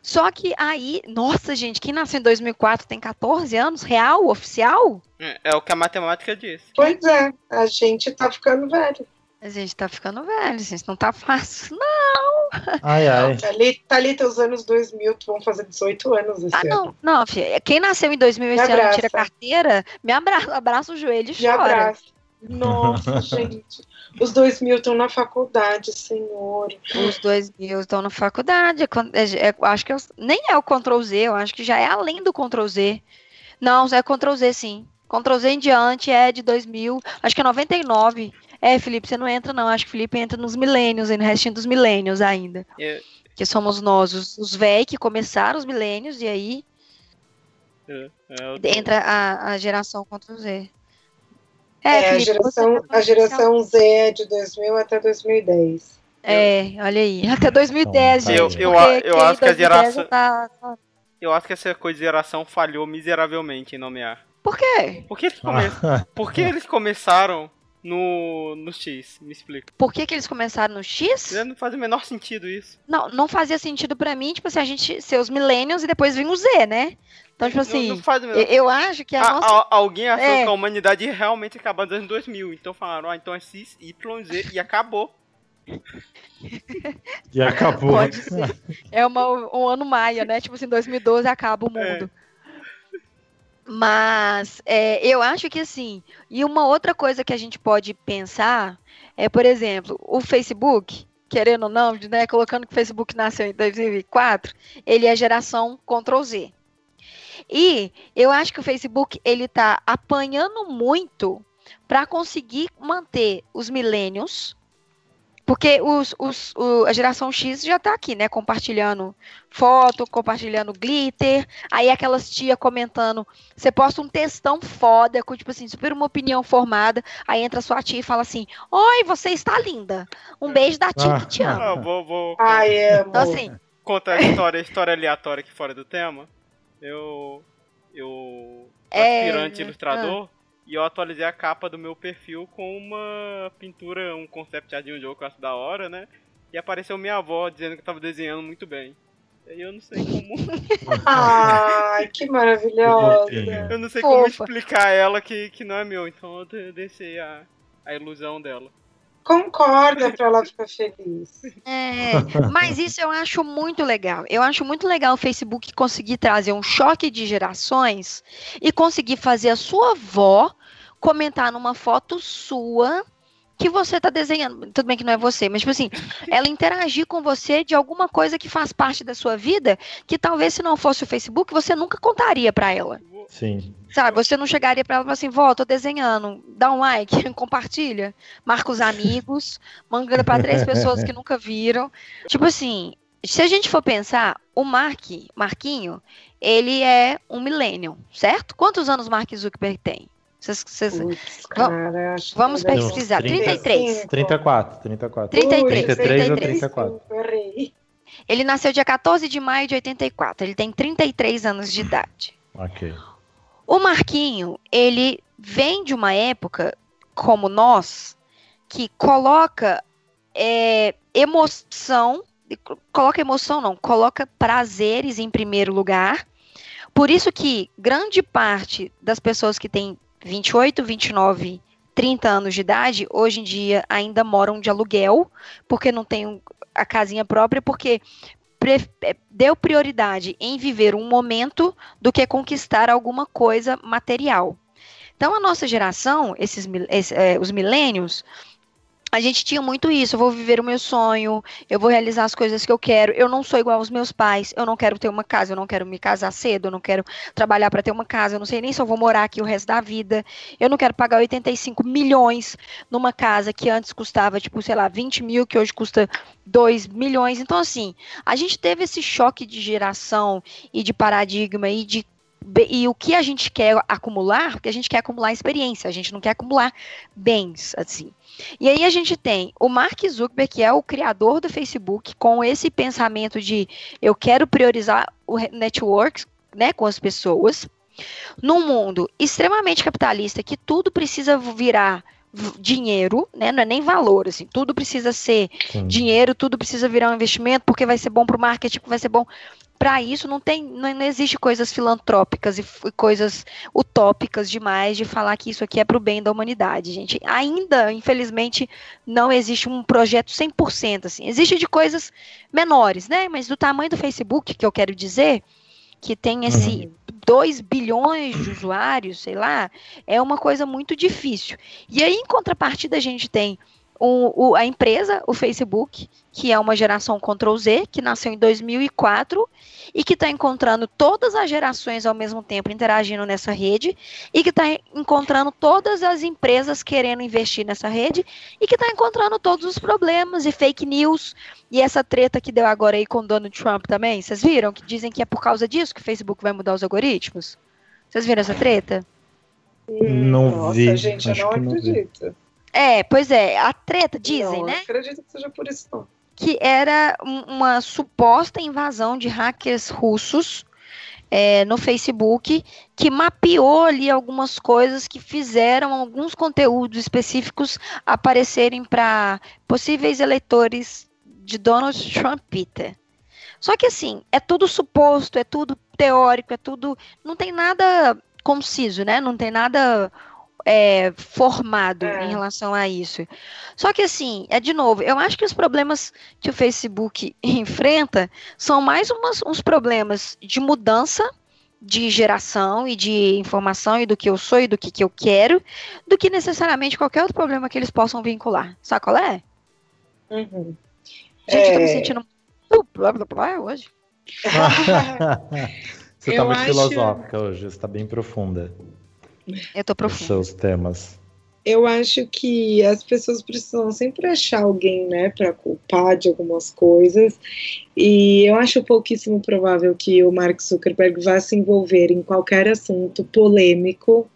Só que aí, nossa, gente, quem nasceu em 2004 tem 14 anos? Real? Oficial?
É, é o que a matemática diz.
Pois é, a gente tá ficando velho.
A gente tá ficando velho, gente. Não tá fácil, não.
Ai, ai.
Tá ali, tá ali teus anos 2000, tu vão fazer 18 anos esse
ah, ano. Não, não, filha. Quem nasceu em 2000 e esse ano tira carteira, me abraça, abraça o joelho e
me chora. Abraça. Nossa, gente. Os dois mil estão na faculdade, senhor.
Os dois mil estão na faculdade. É, é, acho que eu, nem é o Ctrl Z, eu acho que já é além do Ctrl Z. Não, é Ctrl Z sim. Ctrl Z em diante é de 2000, acho que é 99. É, Felipe, você não entra não. Acho que o Felipe entra nos milênios, no restinho dos milênios ainda. É. Que somos nós, os, os velhos que começaram os milênios e aí é, é, entra a, a geração Ctrl Z.
É, é Felipe, a, geração, a geração Z é de 2000 até 2010.
É, olha aí, até 2010,
então, gente. Eu, eu, eu acho que a geração. Tá... Eu acho que essa coisa de geração falhou miseravelmente em nomear.
Por quê?
Por que eles, come... Por que eles começaram no, no X? Me explica.
Por que, que eles começaram no X?
Não faz o menor sentido isso.
Não, não fazia sentido para mim, tipo assim, a gente ser os millennials e depois vir o Z, né? Então, tipo assim, não, não eu, eu, acho que a, a nossa...
A, alguém achou é. que a humanidade realmente acabou nos anos 2000. Então falaram, ah, então é X, Y, Z e acabou.
e acabou.
Pode ser. É uma, um ano maia, né? Tipo assim, 2012 acaba o é. mundo. É. Mas é, eu acho que assim, e uma outra coisa que a gente pode pensar é, por exemplo, o Facebook, querendo ou não, né, colocando que o Facebook nasceu em 2004, ele é geração Ctrl Z. E eu acho que o Facebook ele está apanhando muito para conseguir manter os millennials porque os, os, o, a geração X já tá aqui, né? Compartilhando foto, compartilhando glitter. Aí aquelas tia comentando. Você posta um textão foda, com, tipo assim, super uma opinião formada. Aí entra sua tia e fala assim: Oi, você está linda. Um beijo da tia que te ama. Ah,
vou, vou.
Ai, é,
então, assim. Conta a história, a história aleatória aqui fora do tema. Eu. Eu. É, aspirante é, ilustrador. Ah e eu atualizei a capa do meu perfil com uma pintura, um concept art de um jogo que eu acho da hora, né? E apareceu minha avó dizendo que eu tava desenhando muito bem. E eu não sei como.
Ai, que maravilhosa!
Eu não sei Fofa. como explicar a ela que, que não é meu, então eu deixei a, a ilusão dela.
Concorda para ela ficar feliz.
É, mas isso eu acho muito legal. Eu acho muito legal o Facebook conseguir trazer um choque de gerações e conseguir fazer a sua avó comentar numa foto sua que você está desenhando. Tudo bem que não é você, mas tipo assim, ela interagir com você de alguma coisa que faz parte da sua vida, que talvez se não fosse o Facebook, você nunca contaria para ela.
Sim.
Sabe, você não chegaria para ela e assim, vó, tô desenhando, dá um like, compartilha, marca os amigos, manda para três pessoas que nunca viram. Tipo assim, se a gente for pensar, o Mark, Marquinho, ele é um millennial, certo? Quantos anos Mark Zuckerberg tem? Cês, cês... Puts, cara, vamos pesquisar. 33.
34, 34.
33.
33 ou 34.
Ele nasceu dia 14 de maio de 84. Ele tem 33 anos de idade.
Ok.
O Marquinho, ele vem de uma época, como nós, que coloca é, emoção, coloca emoção não, coloca prazeres em primeiro lugar. Por isso que grande parte das pessoas que têm 28, 29, 30 anos de idade, hoje em dia ainda moram de aluguel, porque não tem a casinha própria, porque é, deu prioridade em viver um momento do que conquistar alguma coisa material. Então, a nossa geração, esses, é, os milênios, a gente tinha muito isso. Eu vou viver o meu sonho, eu vou realizar as coisas que eu quero. Eu não sou igual aos meus pais. Eu não quero ter uma casa, eu não quero me casar cedo, eu não quero trabalhar para ter uma casa. Eu não sei nem se eu vou morar aqui o resto da vida. Eu não quero pagar 85 milhões numa casa que antes custava, tipo, sei lá, 20 mil, que hoje custa 2 milhões. Então, assim, a gente teve esse choque de geração e de paradigma e de e o que a gente quer acumular, porque a gente quer acumular experiência, a gente não quer acumular bens, assim. E aí a gente tem o Mark Zuckerberg, que é o criador do Facebook, com esse pensamento de eu quero priorizar o networks, né, com as pessoas, num mundo extremamente capitalista que tudo precisa virar dinheiro, né? Não é nem valor, assim, tudo precisa ser Sim. dinheiro, tudo precisa virar um investimento, porque vai ser bom para o marketing, vai ser bom para isso não tem não, não, existe coisas filantrópicas e, e, coisas utópicas demais de falar que isso aqui é para o bem da humanidade, gente. Ainda, infelizmente, não existe um projeto 100% assim. Existe de coisas menores, né? Mas do tamanho do Facebook, que eu quero dizer, que tem esse uhum. 2 bilhões de usuários, sei lá, é uma coisa muito difícil. E aí, em contrapartida, a gente tem o, o, a empresa, o Facebook, que é uma geração Ctrl Z, que nasceu em 2004 e que está encontrando todas as gerações ao mesmo tempo interagindo nessa rede e que está encontrando todas as empresas querendo investir nessa rede e que está encontrando todos os problemas e fake news e essa treta que deu agora aí com Donald Trump também. Vocês viram que dizem que é por causa disso que o Facebook vai mudar os algoritmos? Vocês viram essa treta?
Não
Nossa,
vi.
gente, eu
Acho
não
que não vi.
acredito.
É, pois é, a treta dizem,
não,
né?
Não acredito que seja por isso, não.
que era um- uma suposta invasão de hackers russos é, no Facebook, que mapeou ali algumas coisas que fizeram alguns conteúdos específicos aparecerem para possíveis eleitores de Donald Trump Peter. Só que assim, é tudo suposto, é tudo teórico, é tudo. Não tem nada conciso, né? Não tem nada é, formado
É.
em relação a isso. Só que assim, é de novo, eu acho que os problemas que o Facebook enfrenta são mais umas- uns problemas de mudança de geração e de informação e do que eu sou e do que, que eu quero, do que necessariamente qualquer outro problema que eles possam vincular. Sabe qual é?
Uhum.
Gente, eu tô me
É.
sentindo muito blá, blá, blá hoje.
Você tá
Eu
muito
acho-
filosófica hoje, você tá bem profunda
Eu tô
nos
profunda.
seus temas.
Eu acho que as pessoas precisam sempre achar alguém, né, para culpar de algumas coisas. E eu acho pouquíssimo provável que o Mark Zuckerberg vá se envolver em qualquer assunto polêmico,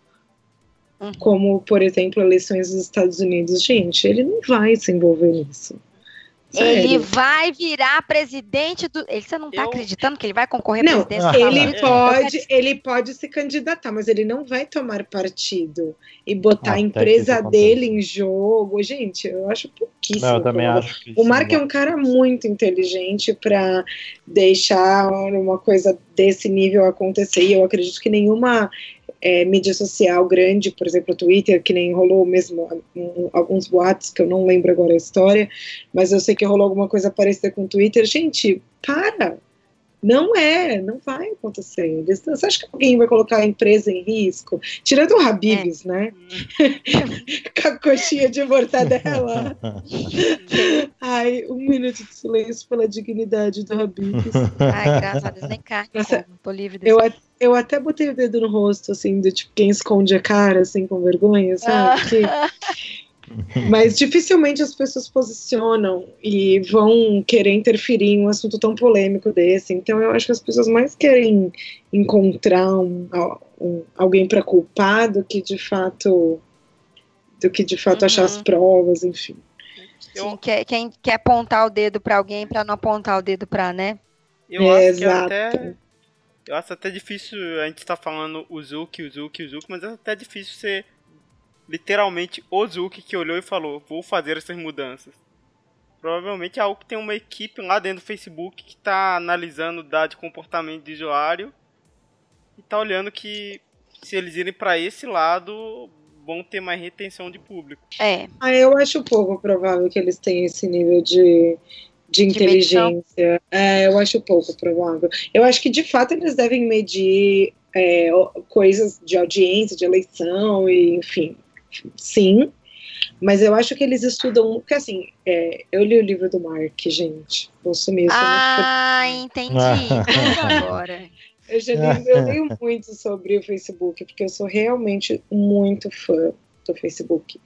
Uhum.
como, por exemplo, eleições dos Estados Unidos. Gente, ele não vai se envolver nisso.
Ele vai virar presidente do. Ele, você não tá
Eu-
acreditando que ele vai concorrer à
Não,
presidência dos
Ele pode, ele pode se candidatar, mas ele não vai tomar partido e botar
Até
a
que
empresa dele em jogo. Gente, eu acho pouquíssimo.
Não, eu também
provável.
acho que.
O Mark é um cara muito inteligente para deixar uma coisa desse nível acontecer. E eu acredito que nenhuma é, mídia social grande, por exemplo, Twitter, que nem rolou mesmo um, alguns boatos, que eu não lembro agora a história, mas eu sei que rolou alguma coisa parecida com o Twitter. Gente, para! Não é, não vai acontecer. Você acha que alguém vai colocar a empresa em risco? Tirando o Habibs, né? Com a coxinha de mortadela. Ai, um minuto de silêncio pela dignidade do Habibs.
Ai, graças a Deus, nem carne.
Nossa,
Tô livre desse.
Eu, a- eu até botei o dedo no rosto, assim, do tipo, quem esconde a cara, assim, com vergonha, sabe? Que- Mas dificilmente as pessoas posicionam e vão querer interferir em um assunto tão polêmico desse. Então eu acho que as pessoas mais querem encontrar um, um- alguém para culpar do que de fato do que de fato achar as
Uhum.
provas, enfim.
Sim, quer, quem quer apontar o dedo pra alguém pra não apontar o dedo pra, né?
Eu
É,
acho que é
exato.
até. Eu acho até difícil a gente tá falando o Zuki, o Zuki, o Zuki, mas é até difícil ser literalmente o Zuki que olhou e falou, vou fazer essas mudanças. Provavelmente é algo que tem uma equipe lá dentro do Facebook que tá analisando dados de comportamento de usuário e tá olhando que se eles irem para esse lado vão ter mais retenção de público.
É.
Ah, eu acho pouco provável que eles tenham esse nível de, de inteligência. É, eu acho pouco provável. Eu acho que, de fato, eles devem medir é, coisas de audiência, de eleição, e, enfim, sim. Mas eu acho que eles estudam. Porque, assim, é, eu li o livro do Mark, gente. Vou sumir. sou muito
Ah, entendi. Agora.
eu já li, eu leio muito sobre o Facebook, porque eu sou realmente muito fã do Facebook.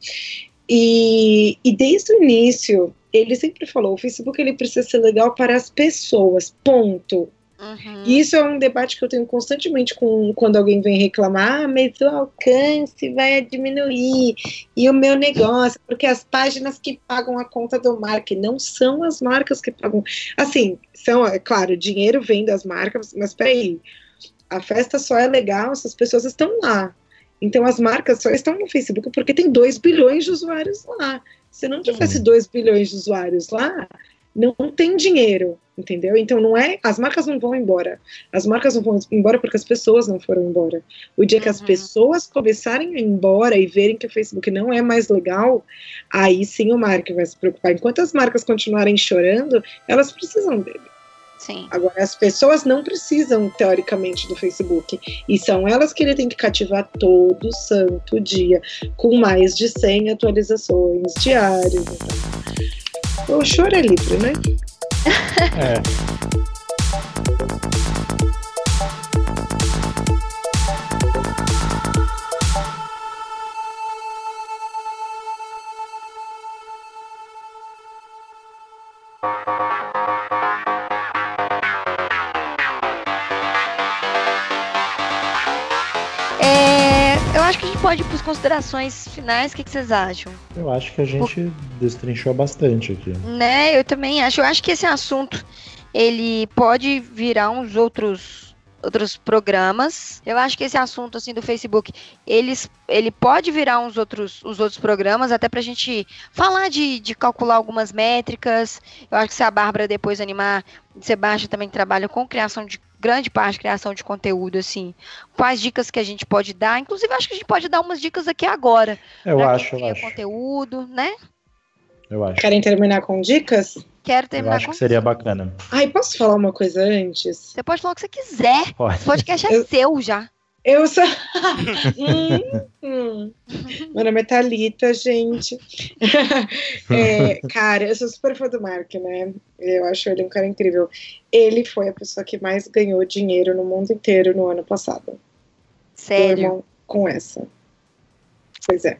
E, e desde o início, ele sempre falou, o Facebook ele precisa ser legal para as pessoas, ponto.
Uhum.
E isso é um debate que eu tenho constantemente com quando alguém vem reclamar, ah, mas o alcance vai diminuir e o meu negócio, porque as páginas que pagam a conta do Mark não são as marcas que pagam. Assim, são, é claro, dinheiro vem das marcas, mas peraí, a festa só é legal se as pessoas estão lá. Então as marcas só estão no Facebook porque tem 2 bilhões de usuários lá. Se não tivesse 2 bilhões de usuários lá, não tem dinheiro, entendeu? Então não é, as marcas não vão embora. As marcas não vão embora porque as pessoas não foram embora. O dia que as
Uhum.
pessoas começarem a ir embora e verem que o Facebook não é mais legal, aí sim o Mark vai se preocupar. Enquanto as marcas continuarem chorando, elas precisam dele.
Sim.
Agora, as pessoas não precisam, teoricamente, do Facebook. E são elas que ele tem que cativar todo santo dia, com mais de 100 atualizações diárias. Então. O choro é livre, né?
É.
pode ir para as considerações finais. O que, que, vocês acham?
Eu acho que a gente Por... destrinchou bastante aqui.
Né, eu também acho. Eu acho que esse assunto ele pode virar uns outros outros programas. Eu acho que esse assunto assim do Facebook, eles, ele pode virar uns outros, os outros programas, até para a gente falar de, de calcular algumas métricas. Eu acho que se a Bárbara depois animar, Sebastião também trabalha com criação de grande parte de criação de conteúdo, assim. Quais dicas que a gente pode dar? Inclusive, acho que a gente pode dar umas dicas aqui agora.
Eu acho, eu
acho. conteúdo, né?
Eu acho.
Querem terminar com dicas?
Quero terminar
eu acho
com
que seria bacana.
Ai, posso falar uma coisa antes?
Você pode falar o que você quiser.
Pode.
O podcast é eu... seu já.
Eu sou. hum, hum. Meu nome é Thalita, gente. é, cara, eu sou super fã do Mark, né? Eu acho ele um cara incrível. Ele foi a pessoa que mais ganhou dinheiro no mundo inteiro no ano passado.
Sério?
Com essa. Pois é.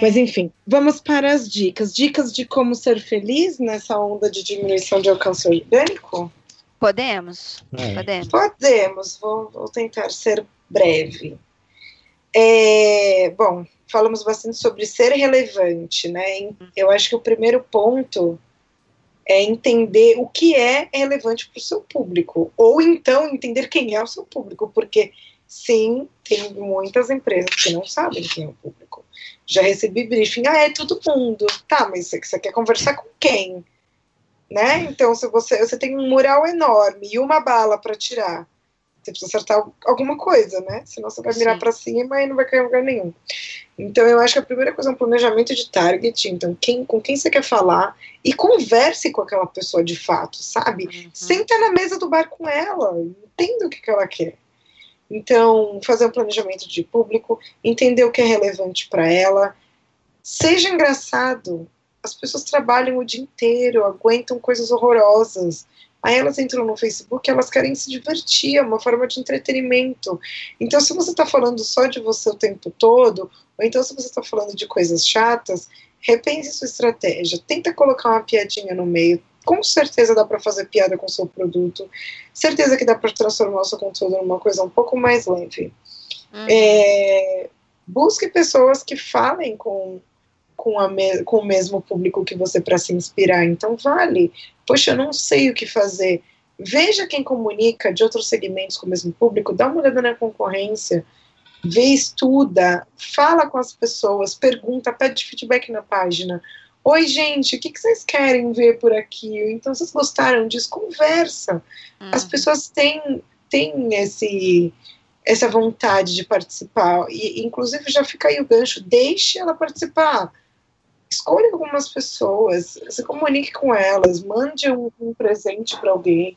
Mas enfim, vamos para as dicas. Dicas de como ser feliz nessa onda de diminuição de alcance orgânico?
Podemos, é. podemos.
Podemos, vou, vou tentar ser breve. É, bom, falamos bastante sobre ser relevante, né? Eu acho que o primeiro ponto é entender o que é relevante para o seu público, ou então entender quem é o seu público, porque sim, tem muitas empresas que não sabem quem é o público. Já recebi briefing, ah, é todo mundo. Tá, mas você, você quer conversar com quem? Né? Então, se você, você tem um mural enorme e uma bala para tirar, você precisa acertar alguma coisa, né? Senão você vai mirar para cima e não vai cair em lugar nenhum. Então, eu acho que a primeira coisa é um planejamento de target. Então, quem, com quem você quer falar e converse com aquela pessoa de fato, sabe? Uhum. Senta na mesa do bar com ela, entenda o que, que ela quer. Então, fazer um planejamento de público, entender o que é relevante para ela. Seja engraçado, as pessoas trabalham o dia inteiro, aguentam coisas horrorosas. Aí elas entram no Facebook, elas querem se divertir, é uma forma de entretenimento. Então, se você está falando só de você o tempo todo, ou então se você está falando de coisas chatas, repense sua estratégia. Tenta colocar uma piadinha no meio. Com certeza dá para fazer piada com o seu produto. Certeza que dá para transformar o seu conteúdo numa coisa um pouco mais leve. Uhum. É, busque pessoas que falem com com, a me, com o mesmo público que você para se inspirar. Então, vale. Poxa, eu não sei o que fazer. Veja quem comunica de outros segmentos com o mesmo público, dá uma olhada na concorrência, vê, estuda, fala com as pessoas, pergunta, pede feedback na página. Oi, gente, o que, que vocês querem ver por aqui? Então, vocês gostaram disso? Conversa. Uhum. As pessoas têm, têm esse, essa vontade de participar. E, inclusive, já fica aí o gancho, deixe ela participar escolha algumas pessoas, se comunique com elas, mande um, um presente para alguém,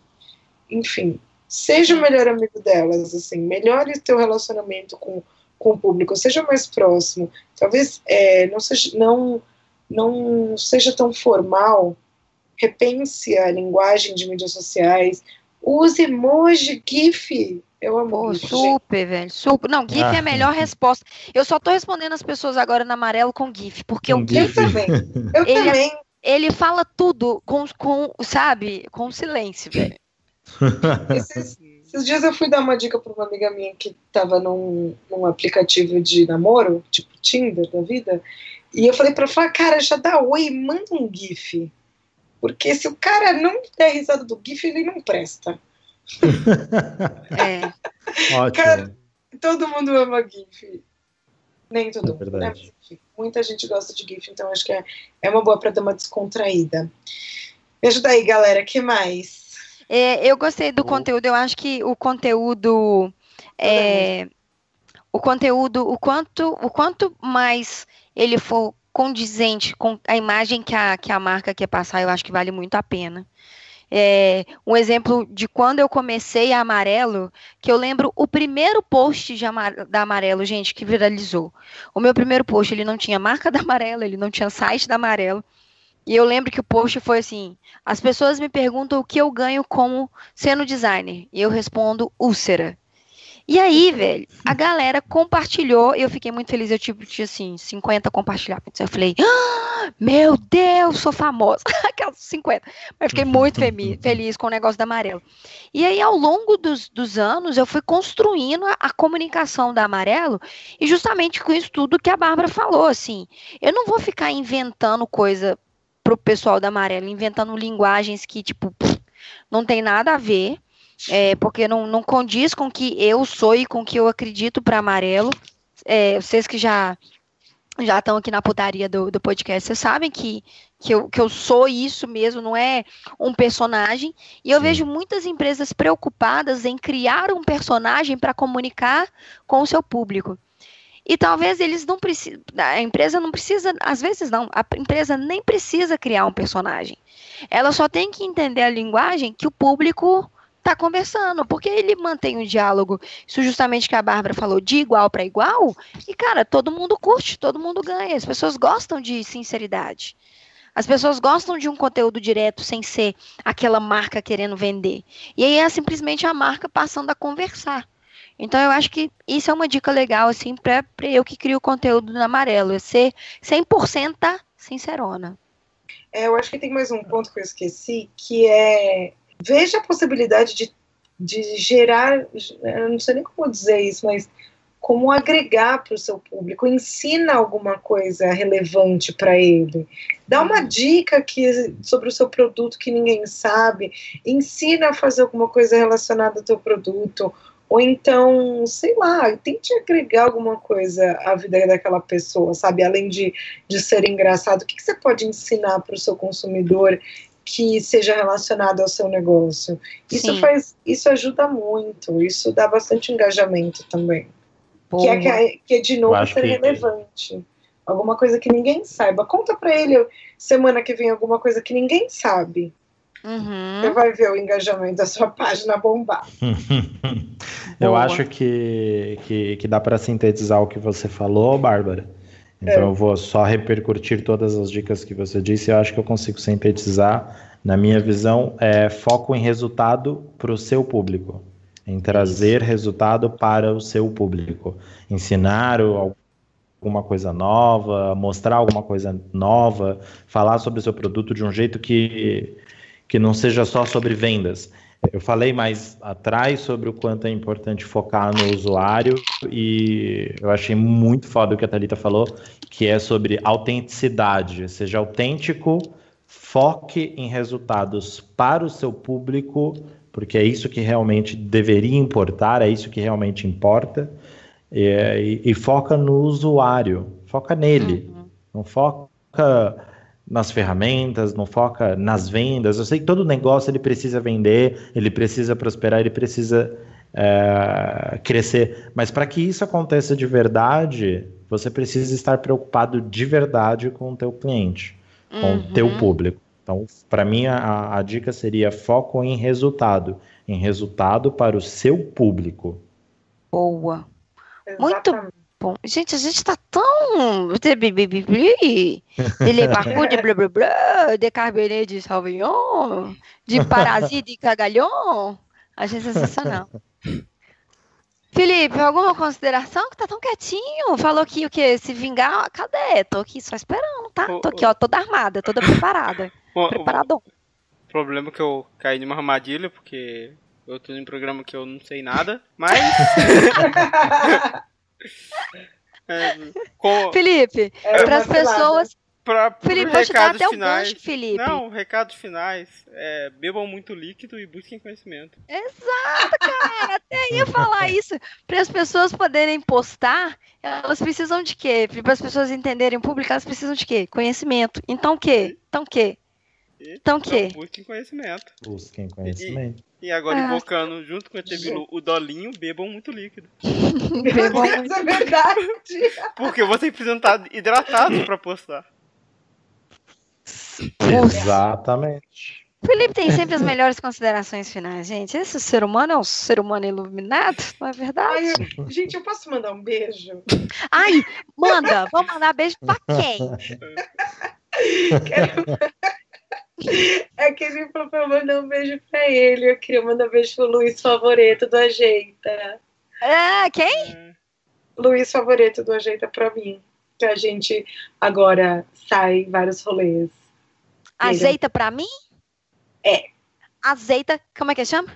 enfim, seja o melhor amigo delas, assim, melhore teu relacionamento com, com o público, seja mais próximo, talvez é, não seja não não seja tão formal, repense a linguagem de mídias sociais, use emoji, GIF, eu amo
Pô, super, gente. velho. Super. Não, GIF ah. é a melhor resposta. Eu só tô respondendo as pessoas agora no amarelo com GIF, porque com o GIF.
Eu também. Eu
ele,
também.
Ele fala tudo com, com sabe, com silêncio, velho.
Esses, esses, dias eu fui dar uma dica para uma amiga minha que tava num, num aplicativo de namoro, tipo Tinder da vida, e eu falei para ela, cara, já dá oi, manda um GIF. Porque se o cara não der risada do GIF, ele não presta.
É.
Ótimo.
Cara, todo mundo ama GIF. Nem todo
é mundo, né?
Muita gente gosta de GIF, então acho que é, é uma boa para dar uma descontraída. Me ajuda aí, galera, que mais?
É, eu gostei do conteúdo, eu acho que o conteúdo. É, o conteúdo, o quanto, o quanto mais ele for condizente com a imagem que a, que a marca quer passar, eu acho que vale muito a pena. É, um exemplo de quando eu comecei a Amarelo, que eu lembro o primeiro post Amar da Amarelo, gente, que viralizou. O meu primeiro post, ele não tinha marca da Amarelo, ele não tinha site da Amarelo. E eu lembro que o post foi assim: as pessoas me perguntam o que eu ganho como sendo designer. E eu respondo úlcera. E aí, velho, a galera compartilhou, eu fiquei muito feliz, eu tipo, tinha assim, 50 compartilhamentos. Eu falei, ah, meu Deus, sou famosa. Aquelas 50. Mas fiquei muito feliz com o negócio da Amarelo. E aí, ao longo dos, dos anos, eu fui construindo a, a comunicação da Amarelo, e justamente com isso tudo que a Bárbara falou, assim, eu não vou ficar inventando coisa pro pessoal da Amarelo, inventando linguagens que, tipo, não tem nada a ver é, porque não, não condiz com o que eu sou e com o que eu acredito para amarelo. É, vocês que já já estão aqui na putaria do, do podcast, vocês sabem que, que, eu, que eu sou isso mesmo, não é um personagem. E eu Sim. vejo muitas empresas preocupadas em criar um personagem para comunicar com o seu público. E talvez eles não precisam, a empresa não precisa, às vezes não, a empresa nem precisa criar um personagem. Ela só tem que entender a linguagem que o público tá conversando, porque ele mantém um diálogo, isso justamente que a Bárbara falou, de igual para igual, e cara, todo mundo curte, todo mundo ganha, as pessoas gostam de sinceridade. As pessoas gostam de um conteúdo direto sem ser aquela marca querendo vender. E aí é simplesmente a marca passando a conversar. Então eu acho que isso é uma dica legal assim para eu que crio conteúdo no amarelo, é ser 100% sincerona.
É, eu acho que tem mais um ponto que eu esqueci, que é veja a possibilidade de, de gerar, eu não sei nem como dizer isso, mas como agregar para o seu público, ensina alguma coisa relevante para ele, dá uma dica que, sobre o seu produto que ninguém sabe, ensina a fazer alguma coisa relacionada ao teu produto, ou então, sei lá, tente agregar alguma coisa à vida daquela pessoa, sabe? Além de, de ser engraçado, o que, que você pode ensinar para o seu consumidor que seja relacionado ao seu negócio. Isso Sim. faz, isso ajuda muito, isso dá bastante engajamento também. Que é, que é, que é, de novo ser que... relevante. Alguma coisa que ninguém saiba. Conta para ele semana que vem alguma coisa que ninguém sabe. Uhum. Você vai ver o engajamento da sua página bombar.
eu acho que, que, que dá para sintetizar o que você falou, Bárbara. Então é. eu vou só repercutir todas as dicas que você disse. Eu acho que eu consigo sintetizar. Na minha visão, é foco em resultado para o seu público, em trazer resultado para o seu público, ensinar alguma coisa nova, mostrar alguma coisa nova, falar sobre o seu produto de um jeito que, que não seja só sobre vendas. Eu falei mais atrás sobre o quanto é importante focar no usuário e eu achei muito foda o que a Thalita falou, que é sobre autenticidade. Seja autêntico, foque em resultados para o seu público, porque é isso que realmente deveria importar, é isso que realmente importa. E, e, e foca no usuário, foca nele. Uhum. Não foca nas ferramentas, não foca nas vendas. Eu sei que todo negócio ele precisa vender, ele precisa prosperar, ele precisa é, crescer. Mas para que isso aconteça de verdade, você precisa estar preocupado de verdade com o teu cliente, uhum. com o teu uhum. público. Então, para mim, a, a dica seria foco em resultado, em resultado para o seu público.
Boa. Muito Gente, a gente tá tão. Ele parkour de blá blá blá, de Cabernet de Sauvignon, de Parasite de Cagalhon. Achei sensacional. Felipe, alguma consideração? Que tá tão quietinho. Falou que o que? Se vingar, cadê? Tô aqui só esperando, tá? Tô aqui, ó, toda armada, toda preparada. Preparadão.
O problema é que eu caí numa armadilha, porque eu tô em um programa que eu não sei nada, mas.
É, com... Felipe, é, para as pessoas.
Pra, Felipe, vou te dar até finais, o gancho, Felipe. Não, recados finais. É, bebam muito líquido e busquem conhecimento.
Exato, cara. até ia falar isso. Para as pessoas poderem postar, elas precisam de quê? Para as pessoas entenderem público, elas precisam de quê? Conhecimento. Então o quê? Então o quê? Então o quê?
Então, busquem conhecimento.
Busquem conhecimento.
E, e agora, ah. invocando junto com o Etebilu o dolinho, bebam muito líquido.
bebam muito. Isso é verdade.
Porque vocês precisam estar hidratados para postar.
Exatamente.
Felipe tem sempre as melhores considerações finais, gente. Esse ser humano é um ser humano iluminado, não é verdade?
Ai, gente, eu posso mandar um beijo?
Ai, manda! Vamos mandar beijo pra quem?
Quero... É que ele falou pra eu mandar um beijo pra ele. Eu queria mandar um beijo pro Luiz Favoreto do Ajeita.
Ah, quem?
Luiz Favoreto do Ajeita pra mim. Que a gente agora sai em vários rolês.
Azeita pra mim?
É.
Azeita, como é que chama?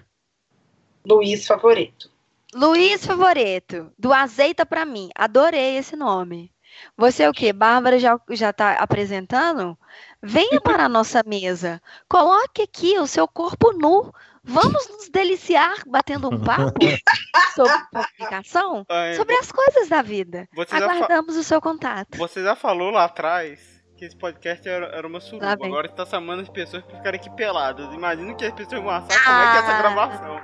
Luiz Favoreto.
Luiz Favoreto, do Azeita pra mim. Adorei esse nome. Você é o quê? Bárbara já, já tá apresentando? Venha para a nossa mesa. Coloque aqui o seu corpo nu. Vamos nos deliciar batendo um papo sobre comunicação, sobre as coisas da vida. Aguardamos o seu contato.
Você já falou lá atrás que esse podcast era, era uma suruba. Agora está chamando as pessoas para ficarem aqui peladas. Imagina que as pessoas vão achar ah. como é que é essa ah. gravação.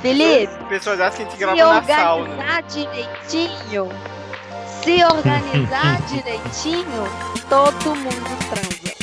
Felipe,
as pessoas acham que a gente grava na
sauna. direitinho, se organizar direitinho, todo mundo transa.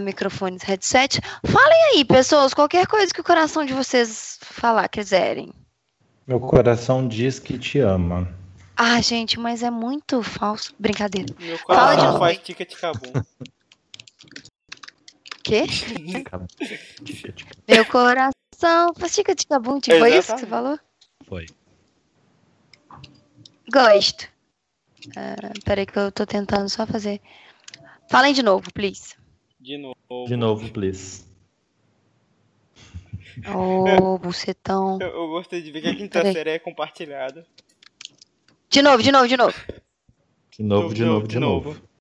Microfones, headset. Falem aí, pessoas, qualquer coisa que o coração de vocês falar, quiserem.
Meu coração diz que te ama.
Ah, gente, mas é muito falso. Brincadeira.
Meu coração faz ticket cabum.
Quê? Meu coração faz ticket cabum. Tipo, foi isso que você falou?
Foi.
Gosto. Uh, peraí que eu tô tentando só fazer. Falem de novo, please.
De novo.
De novo, please.
Ô, oh, bucetão.
Eu, eu, gostei de ver que a quinta Peraí. série é compartilhada.
De novo, de novo, de novo.
De novo, de novo, de novo. De novo.